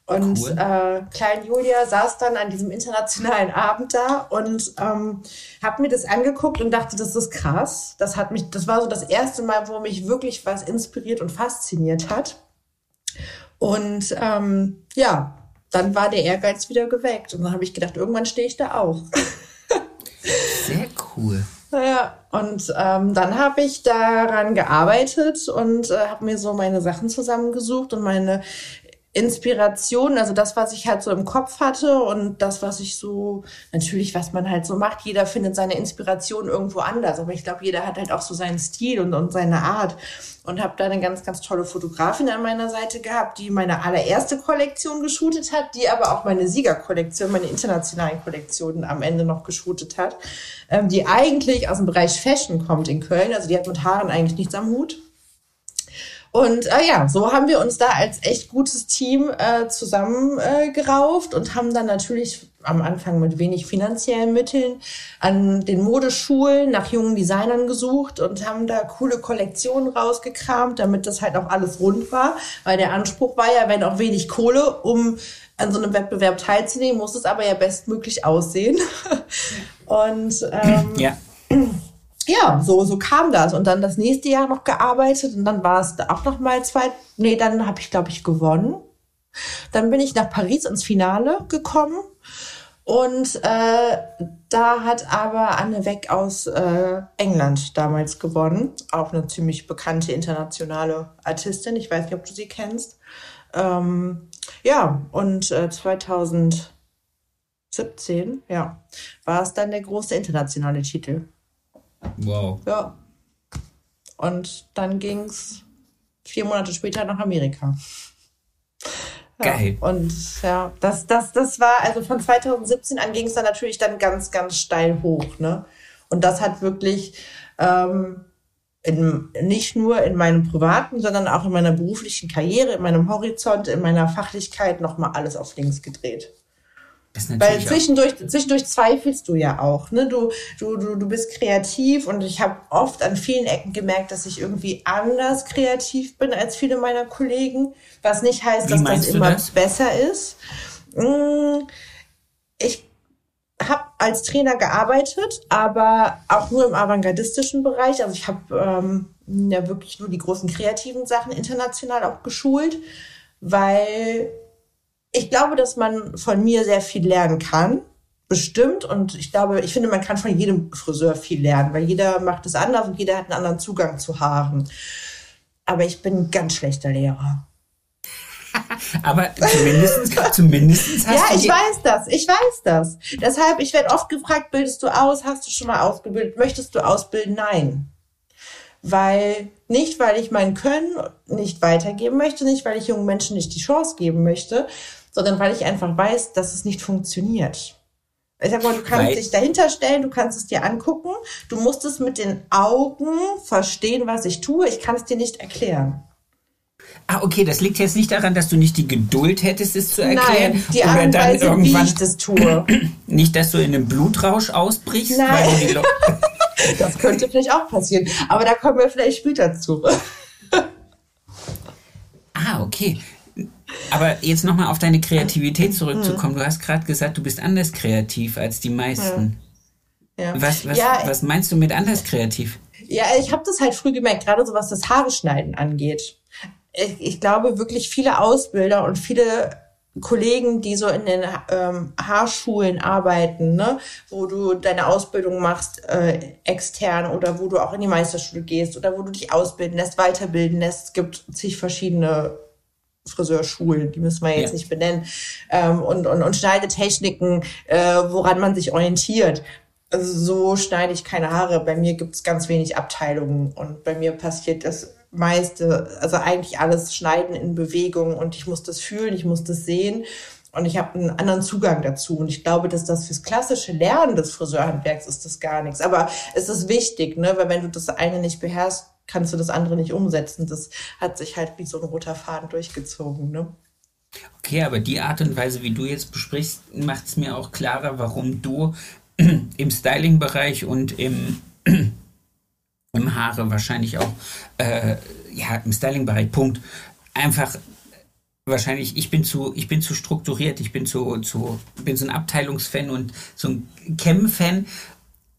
Und cool. äh, Klein Julia saß dann an diesem internationalen Abend da und ähm, habe mir das angeguckt und dachte, das ist krass. Das hat mich, das war so das erste Mal, wo mich wirklich was inspiriert und fasziniert hat. Und ähm, ja, dann war der Ehrgeiz wieder geweckt und dann habe ich gedacht, irgendwann stehe ich da auch. Sehr cool. Naja, und ähm, dann habe ich daran gearbeitet und äh, habe mir so meine Sachen zusammengesucht und meine Inspiration, also das, was ich halt so im Kopf hatte und das, was ich so, natürlich, was man halt so macht, jeder findet seine Inspiration irgendwo anders, aber ich glaube, jeder hat halt auch so seinen Stil und, und seine Art und habe da eine ganz, ganz tolle Fotografin an meiner Seite gehabt, die meine allererste Kollektion geshootet hat, die aber auch meine Siegerkollektion, meine internationalen Kollektionen am Ende noch geshootet hat, ähm, die eigentlich aus dem Bereich Fashion kommt in Köln, also die hat mit Haaren eigentlich nichts am Hut Und äh, ja, so haben wir uns da als echt gutes Team äh, zusammengerauft äh, und haben dann natürlich am Anfang mit wenig finanziellen Mitteln an den Modeschulen nach jungen Designern gesucht und haben da coole Kollektionen rausgekramt, damit das halt auch alles rund war. Weil der Anspruch war ja, wenn auch wenig Kohle, um an so einem Wettbewerb teilzunehmen, muss es aber ja bestmöglich aussehen. [laughs] und ähm, ja [clears throat] ja, so, so kam das. Und dann das nächste Jahr noch gearbeitet und dann war es auch noch mal zwei, nee, dann habe ich, glaube ich, gewonnen. Dann bin ich nach Paris ins Finale gekommen und äh, da hat aber Anne Weck aus äh, England damals gewonnen. Auch eine ziemlich bekannte internationale Artistin. Ich weiß nicht, ob du sie kennst. Ähm, ja, und äh, 2017, ja, war es dann der große internationale Titel. Wow. Ja. Und dann ging es vier Monate später nach Amerika. Ja, Geil. Und ja, das, das, das war, also von 2017 an ging es dann natürlich dann ganz, ganz steil hoch, ne? Und das hat wirklich ähm, in, nicht nur in meinem privaten, sondern auch in meiner beruflichen Karriere, in meinem Horizont, in meiner Fachlichkeit nochmal alles auf links gedreht. Weil zwischendurch, zwischendurch zweifelst du ja auch. Ne? Du, du, du, du bist kreativ und ich habe oft an vielen Ecken gemerkt, dass ich irgendwie anders kreativ bin als viele meiner Kollegen. Was nicht heißt, Wie dass das immer das? besser ist. Mm, ich habe als Trainer gearbeitet, aber auch nur im avantgardistischen Bereich. Also ich habe ähm, ja wirklich nur die großen kreativen Sachen international auch geschult, weil ich glaube, dass man von mir sehr viel lernen kann. Bestimmt. Und ich glaube, ich finde, man kann von jedem Friseur viel lernen, weil jeder macht es anders und jeder hat einen anderen Zugang zu Haaren. Aber ich bin ein ganz schlechter Lehrer. [laughs] Aber zumindest, zumindest hast Ja, ich weiß das, ich weiß das. Deshalb, ich werde oft gefragt, bildest du aus? Hast du schon mal ausgebildet? Möchtest du ausbilden? Nein weil nicht, weil ich mein Können nicht weitergeben möchte, nicht, weil ich jungen Menschen nicht die Chance geben möchte, sondern weil ich einfach weiß, dass es nicht funktioniert. Ich sag mal, du kannst weil dich dahinter stellen, du kannst es dir angucken, du musst es mit den Augen verstehen, was ich tue. Ich kann es dir nicht erklären. Ah, okay, das liegt jetzt nicht daran, dass du nicht die Geduld hättest, es zu erklären. Nein, die Art und Weise, wie ich das tue. [clears throat] Nicht, dass du in einem Blutrausch ausbrichst, Nein. [laughs] Das könnte vielleicht auch passieren. Aber da kommen wir vielleicht später zu. [laughs] ah, okay. Aber jetzt nochmal auf deine Kreativität zurückzukommen. Du hast gerade gesagt, du bist anders kreativ als die meisten. Ja. ja. Was, was, ja, was meinst du mit anders kreativ? Ja, ich habe das halt früh gemerkt, gerade so was das Haare schneiden angeht. Ich, ich glaube wirklich viele Ausbilder und viele Kollegen, die so in den ähm, Haarschulen arbeiten, ne, wo du deine Ausbildung machst äh, extern oder wo du auch in die Meisterschule gehst oder wo du dich ausbilden lässt, weiterbilden lässt. Es gibt zig verschiedene Friseurschulen, die müssen wir jetzt ja. nicht benennen, ähm, und, und, und Schneidetechniken, äh, woran man sich orientiert. Also so schneide ich keine Haare. Bei mir gibt es ganz wenig Abteilungen und bei mir passiert das meiste, also eigentlich alles Schneiden in Bewegung und ich muss das fühlen, ich muss das sehen und ich habe einen anderen Zugang dazu und ich glaube, dass das fürs klassische Lernen des Friseurhandwerks ist das gar nichts, aber es ist wichtig, ne, weil wenn du das eine nicht beherrschst, kannst du das andere nicht umsetzen. Das hat sich halt wie so ein roter Faden durchgezogen, ne? Okay, aber die Art und Weise, wie du jetzt besprichst, macht es mir auch klarer, warum du [clears throat] im Styling-Bereich und im [clears throat] im Haare wahrscheinlich auch, äh, ja, im Styling-Bereich, Punkt. Einfach wahrscheinlich, ich bin zu, ich bin zu strukturiert, ich bin zu, zu, bin so ein Abteilungsfan und so ein Chem-Fan.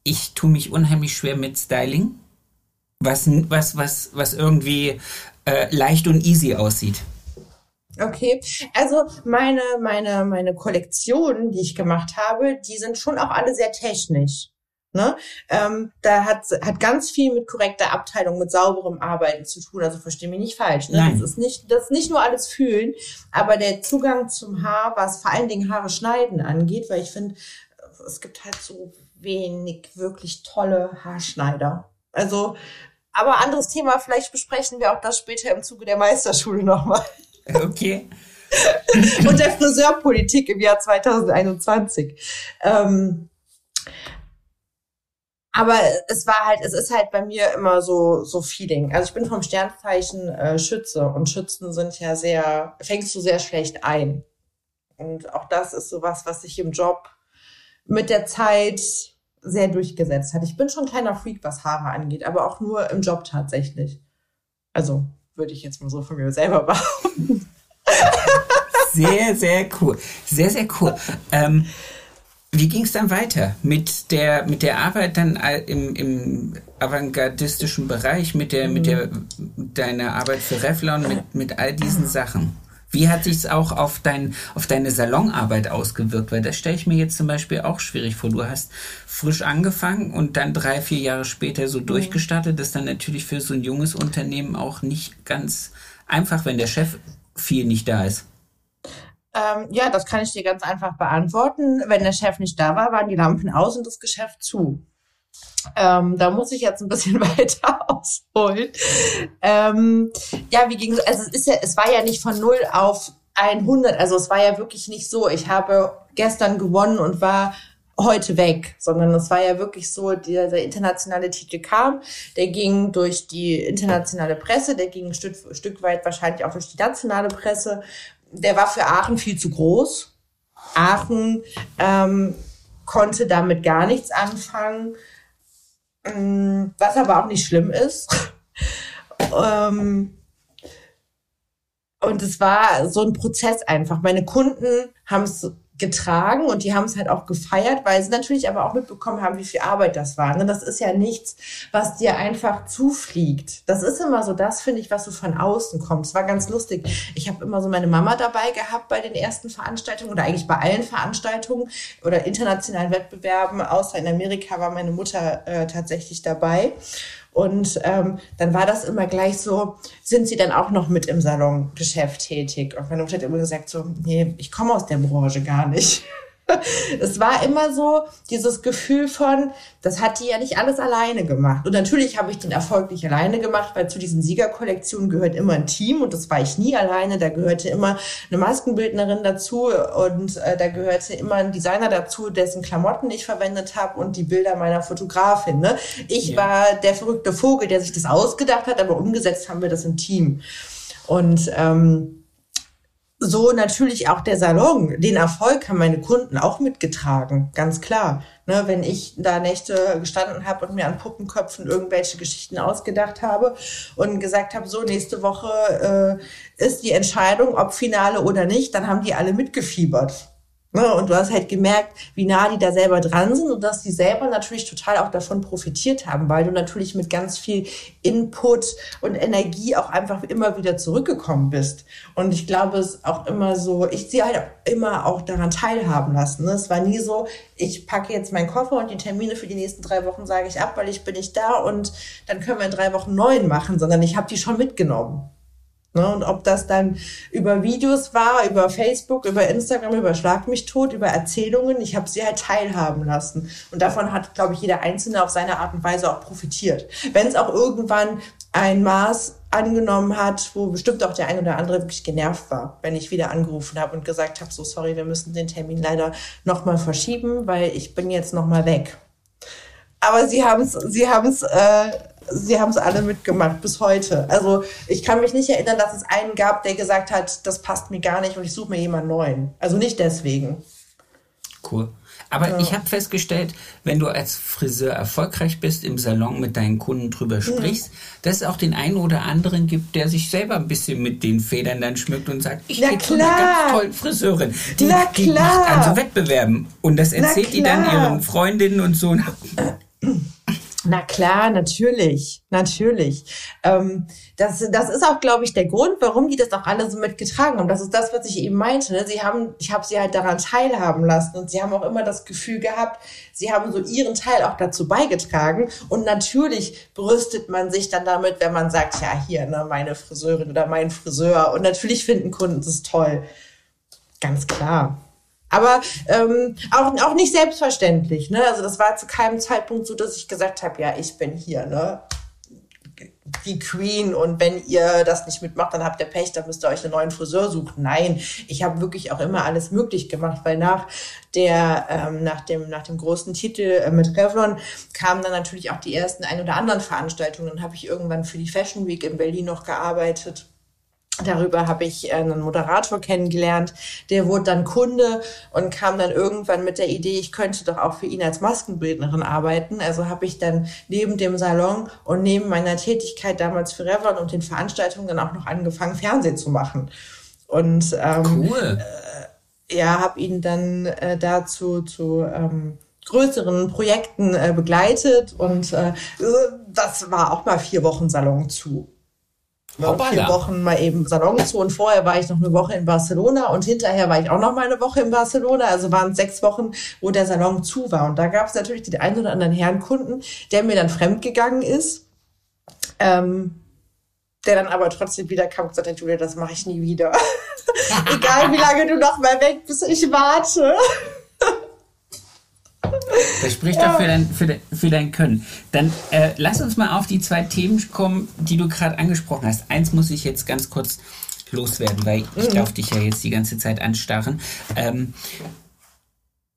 Ich tue mich unheimlich schwer mit Styling, was, was, was, was irgendwie äh, leicht und easy aussieht. Okay, also meine, meine, meine Kollektionen, die ich gemacht habe, die sind schon auch alle sehr technisch. Ne? Ähm, da hat, hat ganz viel mit korrekter Abteilung, mit sauberem Arbeiten zu tun. Also verstehe mich nicht falsch. Ne? Nein. Das ist nicht, das ist nicht nur alles fühlen, aber der Zugang zum Haar, was vor allen Dingen Haare schneiden angeht, weil ich finde, es gibt halt so wenig wirklich tolle Haarschneider. Also, aber anderes Thema, vielleicht besprechen wir auch das später im Zuge der Meisterschule nochmal. Okay. Und der Friseurpolitik im Jahr 2021. Ähm, Aber es war halt, es ist halt bei mir immer so, so Feeling. Also ich bin vom Sternzeichen äh, Schütze und Schützen sind ja sehr, fängst du sehr schlecht ein. Und auch das ist sowas, was sich im Job mit der Zeit sehr durchgesetzt hat. Ich bin schon ein kleiner Freak, was Haare angeht, aber auch nur im Job tatsächlich. Also würde ich jetzt mal so von mir selber [laughs] behaupten. Sehr, sehr cool. Sehr, sehr cool. Ähm, wie ging es dann weiter mit der, mit der Arbeit dann im, im avantgardistischen Bereich, mit der, mhm. mit der, deiner Arbeit für Revlon, mit, mit all diesen Sachen? Wie hat sich's auch auf, dein, auf deine Salonarbeit ausgewirkt? Weil das stelle ich mir jetzt zum Beispiel auch schwierig vor. Du hast frisch angefangen und dann drei, vier Jahre später so mhm. durchgestartet. Das ist dann natürlich für so ein junges Unternehmen auch nicht ganz einfach, wenn der Chef viel nicht da ist. Ähm, ja, das kann ich dir ganz einfach beantworten. Wenn der Chef nicht da war, waren die Lampen aus und das Geschäft zu. Ähm, da muss ich jetzt ein bisschen [laughs] weiter ausholen. Ähm, ja, wie ging also es ist ja, es war ja nicht von 0 auf 100, also es war ja wirklich nicht so, ich habe gestern gewonnen und war heute weg, sondern es war ja wirklich so, dieser internationale Titel kam, der ging durch die internationale Presse, der ging ein Stück, Stück weit wahrscheinlich auch durch die nationale Presse der war für Aachen viel zu groß. Aachen ähm, konnte damit gar nichts anfangen, was aber auch nicht schlimm ist. ähm, und es war so ein Prozess einfach. Meine Kunden haben es getragen und die haben es halt auch gefeiert, weil sie natürlich aber auch mitbekommen haben, wie viel Arbeit das war. Ne? Das ist ja nichts, was dir einfach zufliegt. Das ist immer so das, finde ich, was so von außen kommt. Es war ganz lustig. Ich habe immer so meine Mama dabei gehabt bei den ersten Veranstaltungen oder eigentlich bei allen Veranstaltungen oder internationalen Wettbewerben, außer in Amerika war meine Mutter äh, tatsächlich dabei. Und ähm, dann war das immer gleich so, sind Sie dann auch noch mit im Salongeschäft tätig? Und meine Mutter hat immer gesagt so, nee, ich komme aus der Branche gar nicht. [laughs] es war immer so dieses Gefühl von, das hat die ja nicht alles alleine gemacht. Und natürlich habe ich den Erfolg nicht alleine gemacht, weil zu diesen Siegerkollektionen gehört immer ein Team und das war ich nie alleine. Da gehörte immer eine Maskenbildnerin dazu und äh, da gehörte immer ein Designer dazu, dessen Klamotten ich verwendet habe und die Bilder meiner Fotografin. Ne? Ich ja. war der verrückte Vogel, der sich das ausgedacht hat, aber umgesetzt haben wir das im Team. Und ähm, so natürlich auch der Salon. Den Erfolg haben meine Kunden auch mitgetragen, ganz klar. Ne, wenn ich da Nächte gestanden habe und mir an Puppenköpfen irgendwelche Geschichten ausgedacht habe und gesagt habe, so nächste Woche äh, ist die Entscheidung, ob Finale oder nicht, dann haben die alle mitgefiebert. Ne, und du hast halt gemerkt, wie nah die da selber dran sind und dass die selber natürlich total auch davon profitiert haben, weil du natürlich mit ganz viel Input und Energie auch einfach immer wieder zurückgekommen bist. Und ich glaube, es ist auch immer so, ich sie halt immer auch daran teilhaben lassen. Ne? Es war nie so, ich packe jetzt meinen Koffer und die Termine für die nächsten drei Wochen sage ich ab, weil ich bin nicht da und dann können wir in drei Wochen neuen machen, sondern ich habe die schon mitgenommen. Ne? Und ob das dann über Videos war, über Facebook, über Instagram, über Schlag mich tot, über Erzählungen, ich habe sie halt teilhaben lassen. Und davon hat, glaube ich, jeder Einzelne auf seine Art und Weise auch profitiert. Wenn es auch irgendwann ein Maß angenommen hat, wo bestimmt auch der ein oder andere wirklich genervt war, wenn ich wieder angerufen habe und gesagt habe, so sorry, wir müssen den Termin leider nochmal verschieben, weil ich bin jetzt nochmal weg. Aber sie haben es, sie haben es äh, sie haben es alle mitgemacht bis heute. Also ich kann mich nicht erinnern, dass es einen gab, der gesagt hat, das passt mir gar nicht und ich suche mir jemanden neuen. Also nicht deswegen. Cool. Aber ja. ich habe festgestellt, wenn du als Friseur erfolgreich bist, im Salon mit deinen Kunden drüber sprichst, mhm. dass es auch den einen oder anderen gibt, der sich selber ein bisschen mit den Federn dann schmückt und sagt, ich gehe zu einer ganz tollen Friseurin. Die, Na die macht also Wettbewerben. Und das erzählt die dann ihren Freundinnen und so. [clears throat] [clears throat] Na klar, natürlich, natürlich. Ähm, das, das ist auch, glaube ich, der Grund, warum die das auch alle so mitgetragen haben. Das ist das, was ich eben meinte. Ne? Sie haben, ich habe sie halt daran teilhaben lassen und sie haben auch immer das Gefühl gehabt, sie haben so ihren Teil auch dazu beigetragen. Und natürlich brüstet man sich dann damit, wenn man sagt, ja hier, ne, meine Friseurin oder mein Friseur. Und natürlich finden Kunden das toll, ganz klar. Aber ähm, auch, auch nicht selbstverständlich. Ne? Also das war zu keinem Zeitpunkt so, dass ich gesagt habe, ja, ich bin hier. Ne? die Queen und wenn ihr das nicht mitmacht, dann habt ihr Pech, dann müsst ihr euch einen neuen Friseur suchen. Nein, ich habe wirklich auch immer alles möglich gemacht, weil nach der ähm, nach dem nach dem großen Titel äh, mit Revlon kamen dann natürlich auch die ersten ein oder anderen Veranstaltungen. Dann habe ich irgendwann für die Fashion Week in Berlin noch gearbeitet Darüber habe ich äh, einen Moderator kennengelernt, der wurde dann Kunde und kam dann irgendwann mit der Idee, ich könnte doch auch für ihn als Maskenbildnerin arbeiten. Also habe ich dann neben dem Salon und neben meiner Tätigkeit damals für Revlon und den Veranstaltungen dann auch noch angefangen, Fernsehen zu machen. Und ähm, cool. Äh, ja, habe ihn dann äh, dazu zu ähm, größeren Projekten äh, begleitet und äh, das war auch mal vier Wochen Salon zu ne, vier Wochen mal eben Salon zu und vorher war ich noch eine Woche in Barcelona und hinterher war ich auch noch mal eine Woche in Barcelona. Also waren es sechs Wochen, wo der Salon zu war. Und da gab es natürlich den einen oder anderen Herrenkunden, der mir dann fremdgegangen ist. Ähm, der dann aber trotzdem wieder kam und gesagt hat, Julia, das mache ich nie wieder. [laughs] Egal wie lange du noch mal weg bist, ich warte. Das spricht ja. doch für dein, für, de, für dein Können. Dann äh, lass uns mal auf die zwei Themen kommen, die du gerade angesprochen hast. Eins muss ich jetzt ganz kurz loswerden, weil ich mhm. darf dich ja jetzt die ganze Zeit anstarren. Ähm,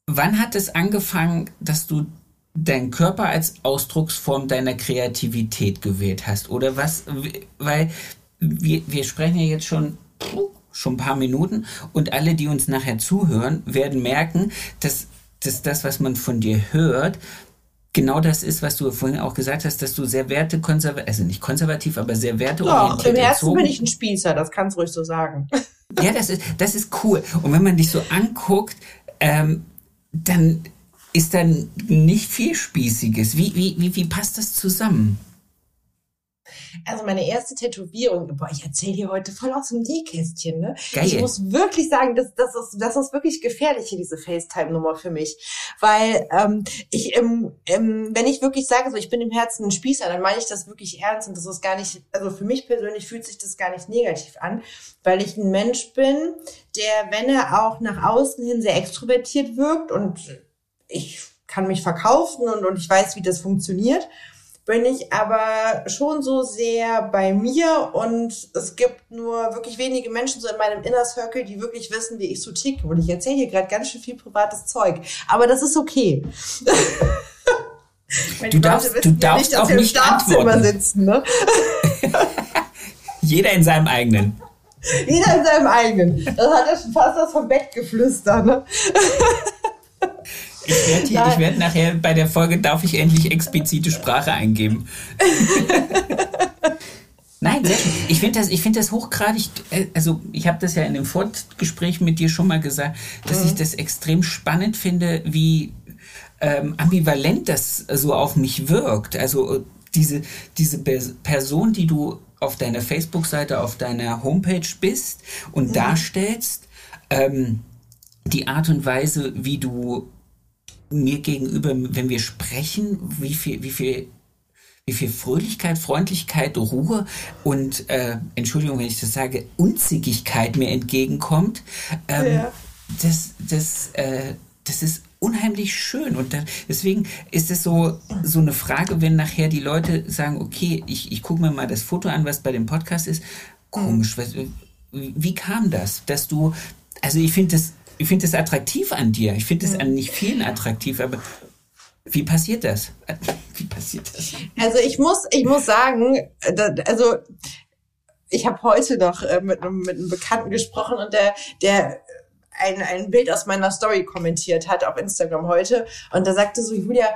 wann hat es angefangen, dass du deinen Körper als Ausdrucksform deiner Kreativität gewählt hast? Oder was, weil wir, wir sprechen ja jetzt schon schon ein paar Minuten und alle, die uns nachher zuhören, werden merken, dass dass das, was man von dir hört, genau das ist, was du vorhin auch gesagt hast, dass du sehr wertekonservativ, also nicht konservativ, aber sehr werteorientiert Doch, im Herzen bin ich ein Spießer, das kannst du ruhig so sagen. Ja, das ist, das ist cool. Und wenn man dich so anguckt, ähm, dann ist dann nicht viel Spießiges. Wie, wie, wie, wie passt das zusammen? Also meine erste Tätowierung, boah, ich erzähle hier heute voll aus dem Nähkästchen, ne? Geil. Ich muss wirklich sagen, das, das, ist, das ist wirklich gefährlich hier, diese FaceTime-Nummer für mich. Weil ähm, ich, ähm, ähm, wenn ich wirklich sage, so ich bin im Herzen ein Spießer, dann meine ich das wirklich ernst und das ist gar nicht, also für mich persönlich fühlt sich das gar nicht negativ an, weil ich ein Mensch bin, der, wenn er auch nach außen hin sehr extrovertiert wirkt und ich kann mich verkaufen und, und ich weiß, wie das funktioniert bin ich aber schon so sehr bei mir und es gibt nur wirklich wenige Menschen so in meinem Inner Circle, die wirklich wissen, wie ich so ticke. Und ich erzähle hier gerade ganz schön viel privates Zeug. Aber das ist okay. [laughs] du darfst, du darfst nicht, auch nicht antworten. Sitzen, ne? [laughs] Jeder in seinem eigenen. [laughs] Jeder in seinem eigenen. Das hat ja schon fast das vom Bett geflüstert, ne? Ich werde werd nachher bei der Folge, darf ich endlich explizite Sprache eingeben. Nein, sehr schön. Ich finde das, ich das hochgradig, äh, also ich habe das ja in dem Vorgespräch mit dir schon mal gesagt, dass mhm. ich das extrem spannend finde, wie ähm, ambivalent das so auf mich wirkt. Also äh, diese, diese Person, die du auf deiner Facebook-Seite, auf deiner Homepage bist und mhm. darstellst, ähm, die Art und Weise, wie du mir gegenüber, wenn wir sprechen, wie viel, wie viel, wie viel Fröhlichkeit, Freundlichkeit, Ruhe und, äh, Entschuldigung, wenn ich das sage, Unzickigkeit mir entgegenkommt, ähm, ja. das, das, äh, das ist unheimlich schön. Und dann, deswegen ist es so, so eine Frage, wenn nachher die Leute sagen, okay, ich, ich gucke mir mal das Foto an, was bei dem Podcast ist. Komisch, was, wie kam das, dass du, also ich finde das ich finde es attraktiv an dir. Ich finde es an nicht vielen attraktiv, aber wie passiert das? [laughs] Wie passiert das? Also ich muss, ich muss sagen, also ich habe heute noch äh, mit, einem, mit einem Bekannten gesprochen und der, der ein, ein Bild aus meiner Story kommentiert hat auf Instagram heute und da sagte so, Julia,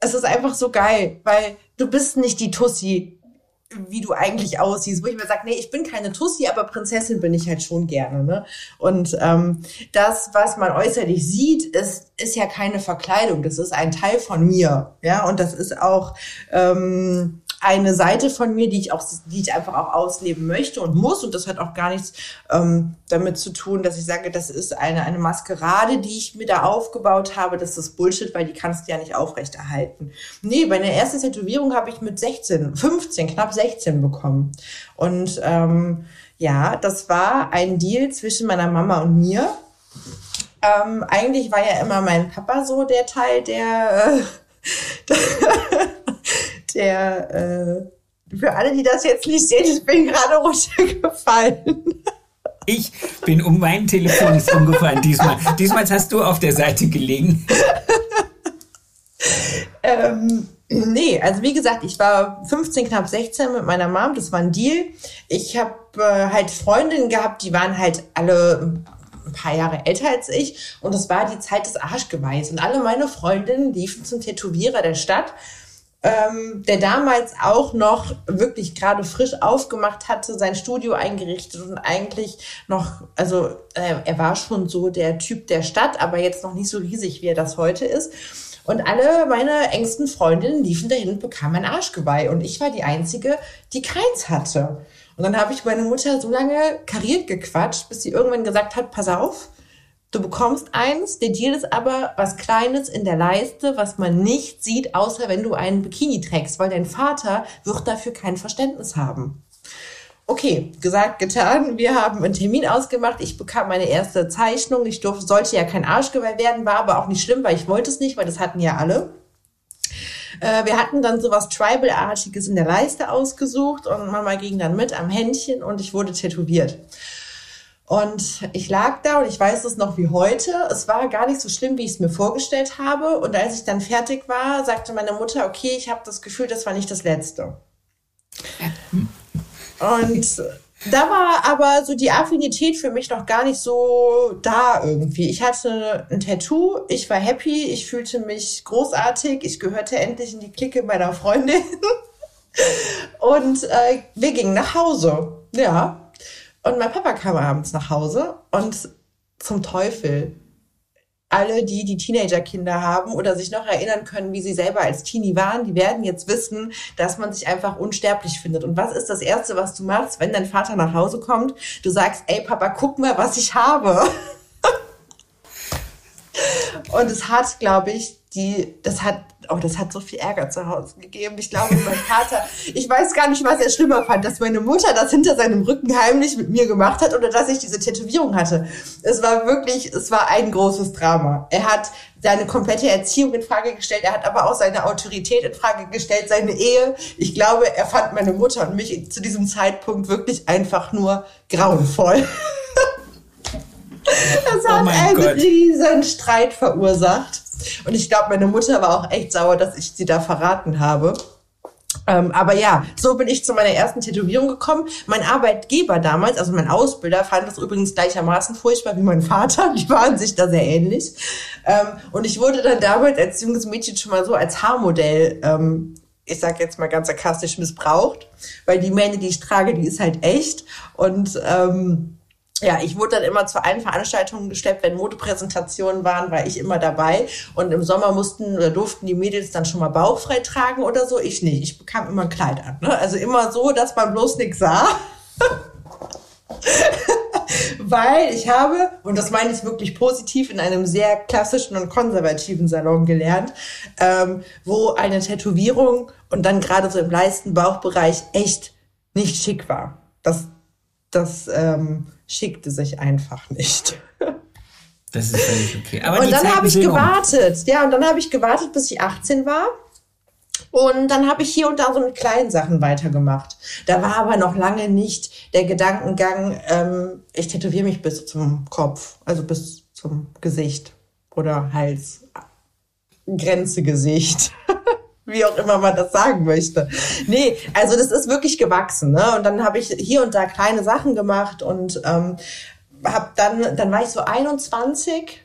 es ist einfach so geil, weil du bist nicht die Tussi, wie du eigentlich aussiehst, wo ich mir sage, nee, ich bin keine Tussi, aber Prinzessin bin ich halt schon gerne. Ne? Und ähm, das, was man äußerlich sieht, ist, ist ja keine Verkleidung. Das ist ein Teil von mir. Ja, und das ist auch ähm, eine Seite von mir, die ich auch, die ich einfach auch ausleben möchte und muss. Und das hat auch gar nichts ähm, damit zu tun, dass ich sage, das ist eine, eine Maskerade, die ich mir da aufgebaut habe. Das ist Bullshit, weil die kannst du ja nicht aufrechterhalten. Nee, meine erste Tätowierung habe ich mit 16, 15, knapp 16 bekommen. Und ähm, ja, das war ein Deal zwischen meiner Mama und mir. Ähm, eigentlich war ja immer mein Papa so der Teil, der, äh, [laughs] der äh, für alle, die das jetzt nicht sehen, ich bin gerade runtergefallen. Ich bin um mein Telefon ist umgefallen diesmal. Diesmal hast du auf der Seite gelegen. ähm, nee, also wie gesagt, ich war 15, knapp 16 mit meiner Mom, das war ein Deal. Ich habe äh, halt Freundinnen gehabt, die waren halt alle ein paar Jahre älter als ich und das war die Zeit des Arschgeweihs und alle meine Freundinnen liefen zum Tätowierer der Stadt ähm, der damals auch noch wirklich gerade frisch aufgemacht hatte, sein Studio eingerichtet und eigentlich noch, also äh, er war schon so der Typ der Stadt, aber jetzt noch nicht so riesig, wie er das heute ist. Und alle meine engsten Freundinnen liefen dahin und bekamen ein Arschgeweih. Und ich war die Einzige, die keins hatte. Und dann habe ich meine Mutter so lange kariert gequatscht, bis sie irgendwann gesagt hat, pass auf, Du bekommst eins, der Deal ist aber was Kleines in der Leiste, was man nicht sieht, außer wenn du einen Bikini trägst, weil dein Vater wird dafür kein Verständnis haben. Okay, gesagt, getan. Wir haben einen Termin ausgemacht. Ich bekam meine erste Zeichnung. Ich durfte, sollte ja kein Arschgeweih werden, war aber auch nicht schlimm, weil ich wollte es nicht, weil das hatten ja alle. Äh, wir hatten dann sowas Tribal-artiges in der Leiste ausgesucht und Mama ging dann mit am Händchen und ich wurde tätowiert. Und ich lag da und ich weiß es noch wie heute. Es war gar nicht so schlimm, wie ich es mir vorgestellt habe. Und als ich dann fertig war, sagte meine Mutter, okay, ich habe das Gefühl, das war nicht das Letzte. Und da war aber so die Affinität für mich noch gar nicht so da irgendwie. Ich hatte ein Tattoo, ich war happy, ich fühlte mich großartig, ich gehörte endlich in die Clique meiner Freundin. [laughs] Und äh, wir gingen nach Hause. Ja, und mein Papa kam abends nach Hause und zum Teufel. Alle, die die Teenagerkinder haben oder sich noch erinnern können, wie sie selber als Teenie waren, die werden jetzt wissen, dass man sich einfach unsterblich findet. Und was ist das Erste, was du machst, wenn dein Vater nach Hause kommt? Du sagst, ey Papa, guck mal, was ich habe. [laughs] Und es hat, glaube ich, die, das hat, oh, das hat so viel Ärger zu Hause gegeben. Ich glaube, mein Vater, ich weiß gar nicht, was er schlimmer fand, dass meine Mutter das hinter seinem Rücken heimlich mit mir gemacht hat oder dass ich diese Tätowierung hatte. Es war wirklich, es war ein großes Drama. Er hat seine komplette Erziehung in Frage gestellt, er hat aber auch seine Autorität in Frage gestellt, seine Ehe. Ich glaube, er fand meine Mutter und mich zu diesem Zeitpunkt wirklich einfach nur grauenvoll. [laughs] Das hat oh einen Gott. riesen Streit verursacht. Und ich glaube, meine Mutter war auch echt sauer, dass ich sie da verraten habe. Ähm, aber ja, so bin ich zu meiner ersten Tätowierung gekommen. Mein Arbeitgeber damals, also mein Ausbilder, fand das übrigens gleichermaßen furchtbar wie mein Vater. Die waren sich da sehr ähnlich. Ähm, und ich wurde dann damals als junges Mädchen schon mal so als Haarmodell, ähm, ich sag jetzt mal ganz sarkastisch, missbraucht. Weil die Mähne, die ich trage, die ist halt echt. Und ähm, ja, ich wurde dann immer zu allen Veranstaltungen gesteppt, wenn Modepräsentationen waren, war ich immer dabei. Und im Sommer mussten oder durften die Mädels dann schon mal bauchfrei tragen oder so. Ich nicht. Ich bekam immer ein Kleid an. Ne? Also immer so, dass man bloß nichts sah. [laughs] Weil ich habe, und das meine ich wirklich positiv, in einem sehr klassischen und konservativen Salon gelernt, ähm, wo eine Tätowierung und dann gerade so im Leisten-Bauchbereich echt nicht schick war. Das, das, ähm, schickte sich einfach nicht. Das ist völlig okay. Aber und dann habe ich gewartet. Um. Ja, und dann habe ich gewartet, bis ich 18 war. Und dann habe ich hier und da so mit kleinen Sachen weitergemacht. Da war aber noch lange nicht der Gedankengang, ähm, ich tätowiere mich bis zum Kopf, also bis zum Gesicht oder Hals. Grenze Gesicht. [laughs] [laughs] wie auch immer man das sagen möchte. Nee, also das ist wirklich gewachsen. Ne? Und dann habe ich hier und da kleine Sachen gemacht und ähm, habe dann, dann war ich so 21,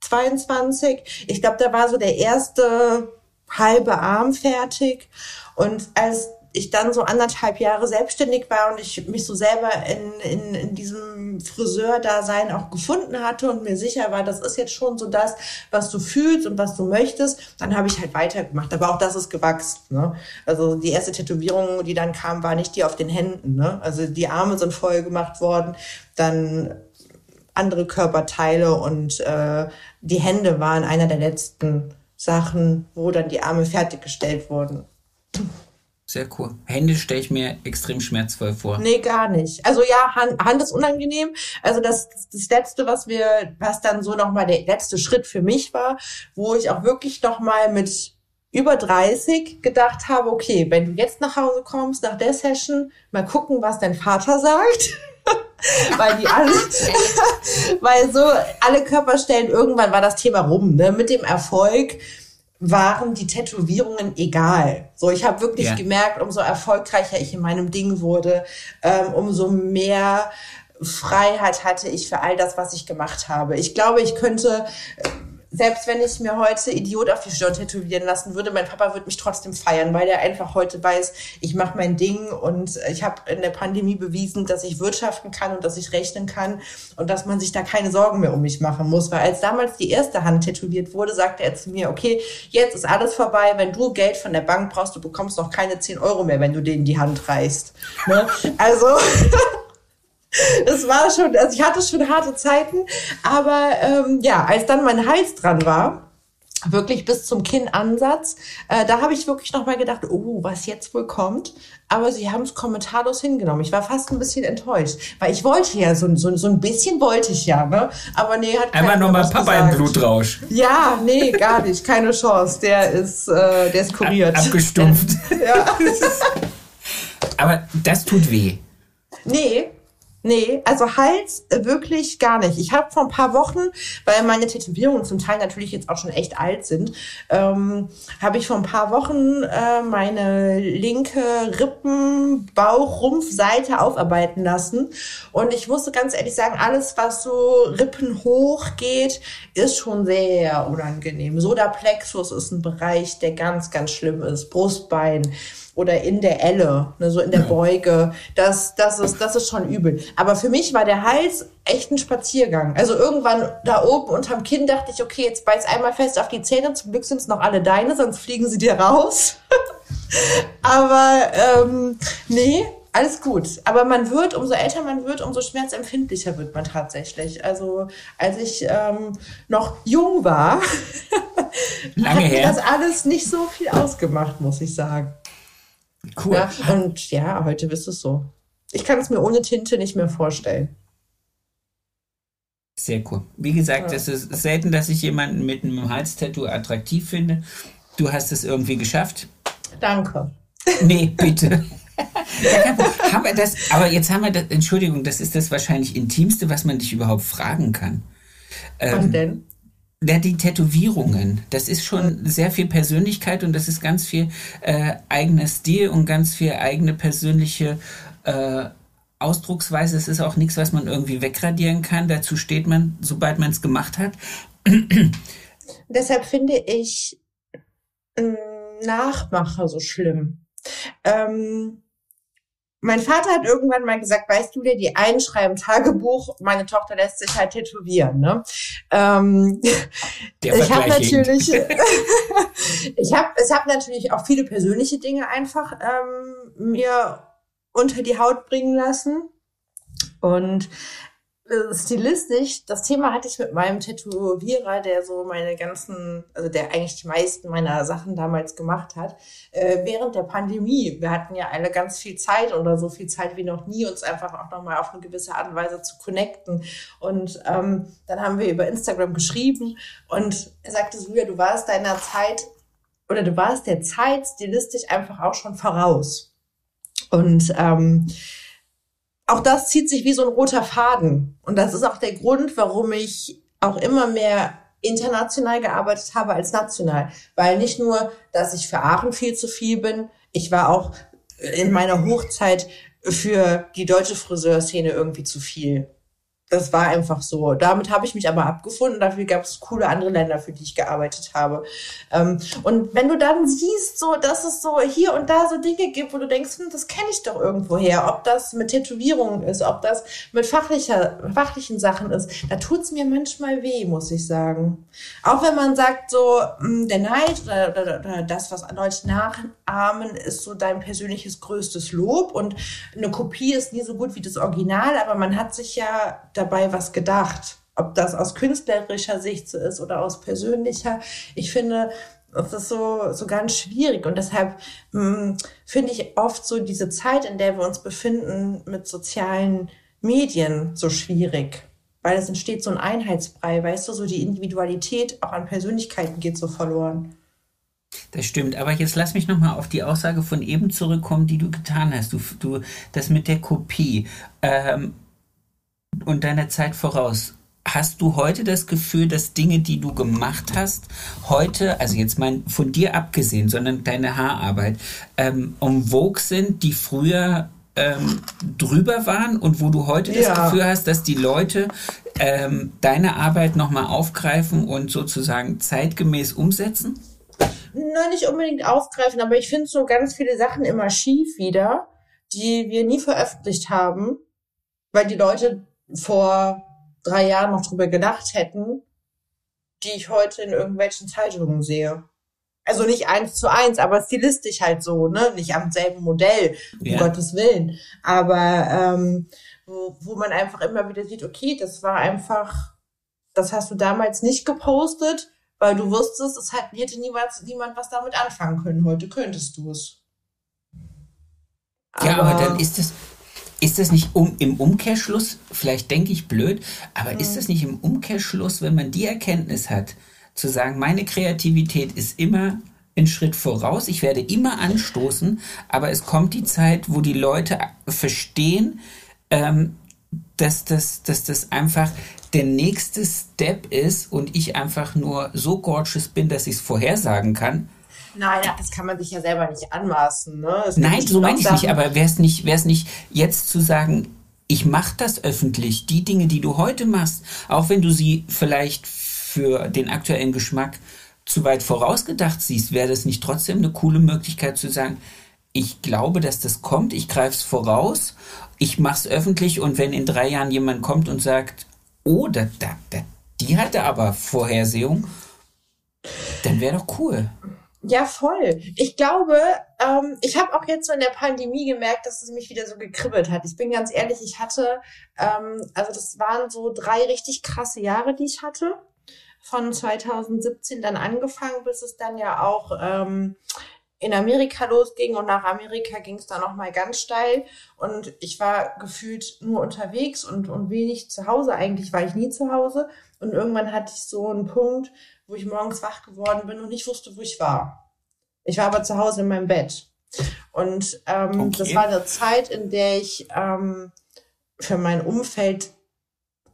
22. Ich glaube, da war so der erste halbe Arm fertig. Und als ich dann so anderthalb Jahre selbstständig war und ich mich so selber in, in, in diesem Friseur-Dasein auch gefunden hatte und mir sicher war, das ist jetzt schon so das, was du fühlst und was du möchtest, dann habe ich halt weitergemacht. Aber auch das ist gewachsen. Ne? Also die erste Tätowierung, die dann kam, war nicht die auf den Händen. Ne? Also die Arme sind voll gemacht worden, dann andere Körperteile und äh, die Hände waren einer der letzten Sachen, wo dann die Arme fertiggestellt wurden. Sehr cool. Hände stelle ich mir extrem schmerzvoll vor. Nee, gar nicht. Also ja, Hand, Hand ist unangenehm. Also das, das letzte, was wir, was dann so nochmal der letzte Schritt für mich war, wo ich auch wirklich nochmal mit über 30 gedacht habe, okay, wenn du jetzt nach Hause kommst, nach der Session, mal gucken, was dein Vater sagt. [laughs] weil die alle, [laughs] weil so alle Körperstellen, irgendwann war das Thema rum, ne? Mit dem Erfolg waren die Tätowierungen egal. So, ich habe wirklich ja. gemerkt, umso erfolgreicher ich in meinem Ding wurde, ähm, umso mehr Freiheit hatte ich für all das, was ich gemacht habe. Ich glaube, ich könnte selbst wenn ich mir heute Idiot auf die Stirn tätowieren lassen würde, mein Papa würde mich trotzdem feiern, weil er einfach heute weiß, ich mache mein Ding und ich habe in der Pandemie bewiesen, dass ich wirtschaften kann und dass ich rechnen kann und dass man sich da keine Sorgen mehr um mich machen muss. Weil als damals die erste Hand tätowiert wurde, sagte er zu mir, okay, jetzt ist alles vorbei, wenn du Geld von der Bank brauchst, du bekommst noch keine 10 Euro mehr, wenn du denen die Hand reichst. Ne? Also [laughs] es war schon, also ich hatte schon harte Zeiten, aber ähm, ja, als dann mein Hals dran war, wirklich bis zum Kinnansatz, äh, da habe ich wirklich noch mal gedacht, oh, was jetzt wohl kommt. Aber sie haben es kommentarlos hingenommen. Ich war fast ein bisschen enttäuscht, weil ich wollte ja so, so, so ein bisschen wollte ich ja, ne? Aber nee, hat einmal nochmal Papa gesagt. im Blutrausch. Ja, nee, gar nicht, keine Chance. Der ist, äh, der ist kuriert. Ab, abgestumpft. [laughs] ja. [laughs] Aber das tut weh. Nee, Nee, also Hals äh, wirklich gar nicht. Ich habe vor ein paar Wochen, weil meine Tätowierungen zum Teil natürlich jetzt auch schon echt alt sind, ähm, habe ich vor ein paar Wochen äh, meine linke Rippen, Bauch, Rumpfseite aufarbeiten lassen. Und ich musste ganz ehrlich sagen, alles, was so Rippen hoch geht, ist schon sehr unangenehm. Sodaplexus ist ein Bereich, der ganz, ganz schlimm ist. Brustbein oder in der Elle, ne, so in der Beuge. Das, das, ist, das ist schon übel. Aber für mich war der Hals echt ein Spaziergang. Also irgendwann da oben unterm Kinn dachte ich, okay, jetzt beiß einmal fest auf die Zähne. Zum Glück sind es noch alle deine, sonst fliegen sie dir raus. [laughs] Aber ähm, nee, alles gut. Aber man wird, umso älter man wird, umso schmerzempfindlicher wird man tatsächlich. Also als ich ähm, noch jung war, [laughs] Lange hat mir das alles nicht so viel ausgemacht, muss ich sagen. Cool. Ja, und ja, heute ist es so. Ich kann es mir ohne Tinte nicht mehr vorstellen. Sehr cool. Wie gesagt, es ist selten, dass ich jemanden mit einem Halstattoo attraktiv finde. Du hast es irgendwie geschafft. Danke. Nee, [laughs] bitte. haben wir das, aber jetzt haben wir das, Entschuldigung, das ist das wahrscheinlich Intimste, was man dich überhaupt fragen kann. Was ähm, denn? Ja, die Tätowierungen, das ist schon sehr viel Persönlichkeit und das ist ganz viel äh, eigener Stil und ganz viel eigene persönliche äh, Ausdrucksweise. Es ist auch nichts, was man irgendwie wegradieren kann. Dazu steht man, sobald man es gemacht hat. [clears throat] Deshalb finde ich ähm, Nachmacher so schlimm. Ähm, mein Vater hat irgendwann mal gesagt, weißt du dir, die einschreiben Tagebuch, meine Tochter lässt sich halt tätowieren. Ne? Ähm, ich habe natürlich, [laughs] ich habe, es habe natürlich auch viele persönliche Dinge einfach ähm, mir unter die Haut bringen lassen. Und stilistisch, das Thema hatte ich mit meinem Tätowierer, der so meine ganzen, also der eigentlich die meisten meiner Sachen damals gemacht hat, äh, während der Pandemie. Wir hatten ja alle ganz viel Zeit oder so viel Zeit wie noch nie, uns einfach auch nochmal auf eine gewisse Art und Weise zu connecten. Und ähm, dann haben wir über Instagram geschrieben und er sagte, Julia, du warst deiner Zeit oder du warst der Zeit stilistisch einfach auch schon voraus. Und ähm, auch das zieht sich wie so ein roter Faden. Und das ist auch der Grund, warum ich auch immer mehr international gearbeitet habe als national. Weil nicht nur, dass ich für Aachen viel zu viel bin, ich war auch in meiner Hochzeit für die deutsche Friseurszene irgendwie zu viel das war einfach so. Damit habe ich mich aber abgefunden. Dafür gab es coole andere Länder, für die ich gearbeitet habe. Ähm, und wenn du dann siehst, so, dass es so hier und da so Dinge gibt, wo du denkst, hm, das kenne ich doch irgendwo her, ob das mit Tätowierungen ist, ob das mit fachlicher, fachlichen Sachen ist, da tut's mir manchmal weh, muss ich sagen. Auch wenn man sagt, so, hm, der Neid oder, oder, oder das, was Leute nachahmen, ist so dein persönliches größtes Lob und eine Kopie ist nie so gut wie das Original, aber man hat sich ja dabei was gedacht. Ob das aus künstlerischer Sicht so ist oder aus persönlicher. Ich finde, das ist so, so ganz schwierig. Und deshalb hm, finde ich oft so diese Zeit, in der wir uns befinden, mit sozialen Medien so schwierig. Weil es entsteht so ein Einheitsbrei, weißt du, so die Individualität auch an Persönlichkeiten geht so verloren. Das stimmt, aber jetzt lass mich nochmal auf die Aussage von eben zurückkommen, die du getan hast. Du, du das mit der Kopie ähm, und deiner Zeit voraus. Hast du heute das Gefühl, dass Dinge, die du gemacht hast, heute, also jetzt mal von dir abgesehen, sondern deine Haararbeit, ähm, um Vogue sind, die früher ähm, drüber waren und wo du heute das ja. Gefühl hast, dass die Leute ähm, deine Arbeit nochmal aufgreifen und sozusagen zeitgemäß umsetzen? Na, nicht unbedingt aufgreifen, aber ich finde so ganz viele Sachen immer schief wieder, die wir nie veröffentlicht haben, weil die Leute vor drei Jahren noch drüber gedacht hätten, die ich heute in irgendwelchen Zeitungen sehe. Also nicht eins zu eins, aber stilistisch halt so, ne? Nicht am selben Modell, um ja. Gottes Willen. Aber ähm, wo, wo man einfach immer wieder sieht, okay, das war einfach, das hast du damals nicht gepostet, weil du wusstest, es hat, hätte niemals, niemand was damit anfangen können. Heute könntest du es. ja, aber dann ist es, ist das nicht um, im Umkehrschluss, vielleicht denke ich blöd, aber mhm. ist das nicht im Umkehrschluss, wenn man die Erkenntnis hat, zu sagen, meine Kreativität ist immer ein Schritt voraus, ich werde immer anstoßen, aber es kommt die Zeit, wo die Leute verstehen, ähm, dass, das, dass das einfach der nächste Step ist und ich einfach nur so gorgeous bin, dass ich es vorhersagen kann. Nein, das kann man sich ja selber nicht anmaßen. Ne? Nein, so meine ich nicht, aber wäre es nicht, wär's nicht jetzt zu sagen, ich mache das öffentlich, die Dinge, die du heute machst, auch wenn du sie vielleicht für den aktuellen Geschmack zu weit vorausgedacht siehst, wäre das nicht trotzdem eine coole Möglichkeit zu sagen, ich glaube, dass das kommt, ich greife es voraus, ich mache es öffentlich und wenn in drei Jahren jemand kommt und sagt, oh, da, da, da, die hatte aber Vorhersehung, dann wäre doch cool. Ja, voll. Ich glaube, ähm, ich habe auch jetzt so in der Pandemie gemerkt, dass es mich wieder so gekribbelt hat. Ich bin ganz ehrlich, ich hatte, ähm, also das waren so drei richtig krasse Jahre, die ich hatte. Von 2017 dann angefangen, bis es dann ja auch ähm, in Amerika losging und nach Amerika ging es dann noch mal ganz steil und ich war gefühlt nur unterwegs und, und wenig zu Hause. Eigentlich war ich nie zu Hause und irgendwann hatte ich so einen Punkt, wo ich morgens wach geworden bin und nicht wusste, wo ich war. Ich war aber zu Hause in meinem Bett und ähm, okay. das war eine Zeit, in der ich ähm, für mein Umfeld,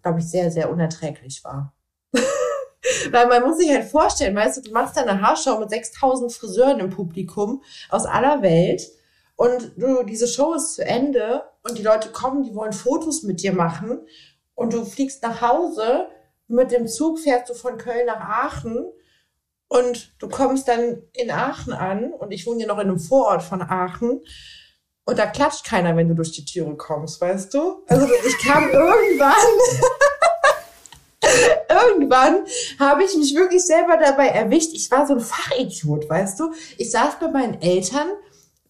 glaube ich, sehr, sehr unerträglich war. [laughs] Weil man muss sich halt vorstellen, weißt du, du machst deine Haarschau mit 6000 Friseuren im Publikum aus aller Welt und du, diese Show ist zu Ende und die Leute kommen, die wollen Fotos mit dir machen und du fliegst nach Hause, mit dem Zug fährst du von Köln nach Aachen und du kommst dann in Aachen an und ich wohne ja noch in einem Vorort von Aachen und da klatscht keiner, wenn du durch die Türe kommst, weißt du? Also ich kam [laughs] irgendwann [laughs] irgendwann habe ich mich wirklich selber dabei erwischt. Ich war so ein Fachidiot, weißt du? Ich saß bei meinen Eltern,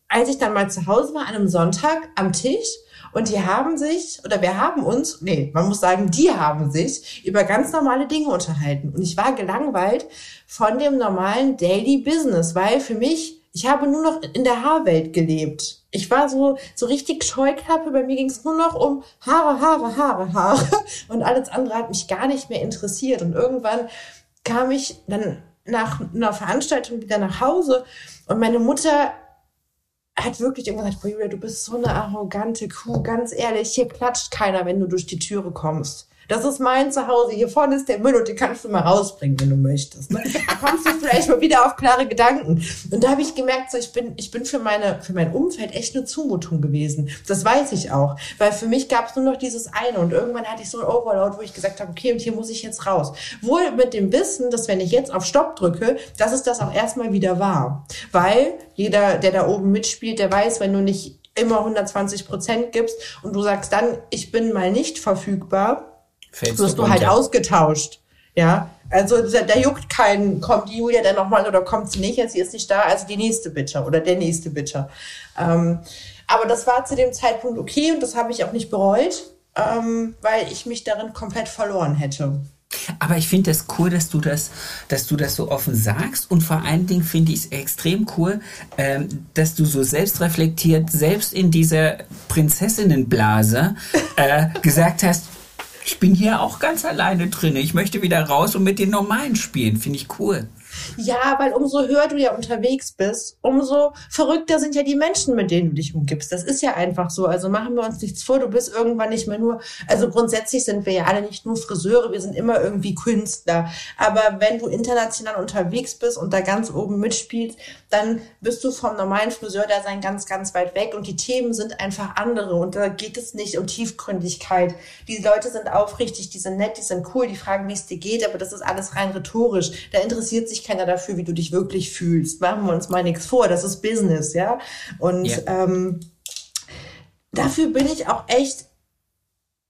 als ich dann mal zu Hause war, an einem Sonntag am Tisch und die haben sich, oder wir haben uns, nee, man muss sagen, die haben sich über ganz normale Dinge unterhalten. Und ich war gelangweilt von dem normalen Daily Business, weil für mich, ich habe nur noch in der Haarwelt gelebt. Ich war so, so richtig Scheuklappe. Bei mir ging es nur noch um Haare, Haare, Haare, Haare. [laughs] Und alles andere hat mich gar nicht mehr interessiert. Und irgendwann kam ich dann nach einer Veranstaltung wieder nach Hause und meine Mutter hat wirklich irgendwann gesagt, Julia, du bist so eine arrogante Kuh, ganz ehrlich, hier klatscht keiner, wenn du durch die Türe kommst. Das ist mein Zuhause. Hier vorne ist der Müll und den kannst du mal rausbringen, wenn du möchtest. Ne? Da kommst du vielleicht mal wieder auf klare Gedanken. Und da habe ich gemerkt, so ich bin, ich bin für meine, für mein Umfeld echt eine Zumutung gewesen. Das weiß ich auch, weil für mich gab es nur noch dieses eine und irgendwann hatte ich so ein Overload, wo ich gesagt habe, okay, und hier muss ich jetzt raus. Wohl mit dem Wissen, dass wenn ich jetzt auf Stopp drücke, dass es das auch erstmal wieder war, weil jeder, der da oben mitspielt, der weiß, wenn du nicht immer 120 Prozent gibst und du sagst dann, ich bin mal nicht verfügbar, Fällst wirst du, du halt ausgetauscht. Ja, also da, da juckt keinen, kommt die Julia dann nochmal oder kommt sie nicht, jetzt sie ist nicht da, also die nächste bitte oder der nächste bitte. Ähm, aber das war zu dem Zeitpunkt okay und das habe ich auch nicht bereut, ähm, weil ich mich darin komplett verloren hätte. Aber ich finde das cool, dass du das, dass du das so offen sagst und vor allen Dingen finde ich es extrem cool, ähm, dass du so selbstreflektiert, selbst in dieser Prinzessinnenblase äh, gesagt hast, ich bin hier auch ganz alleine drin. Ich möchte wieder raus und mit den Normalen spielen. Finde ich cool. Ja, weil umso höher du ja unterwegs bist, umso verrückter sind ja die Menschen, mit denen du dich umgibst. Das ist ja einfach so. Also machen wir uns nichts vor, du bist irgendwann nicht mehr nur, also grundsätzlich sind wir ja alle nicht nur Friseure, wir sind immer irgendwie Künstler. Aber wenn du international unterwegs bist und da ganz oben mitspielst, dann bist du vom normalen Friseur da sein ganz, ganz weit weg und die Themen sind einfach andere und da geht es nicht um Tiefgründigkeit. Die Leute sind aufrichtig, die sind nett, die sind cool, die fragen, wie es dir geht, aber das ist alles rein rhetorisch. Da interessiert sich keiner dafür, wie du dich wirklich fühlst. Machen wir uns mal nichts vor, das ist Business, ja. Und yeah. ähm, dafür bin ich auch echt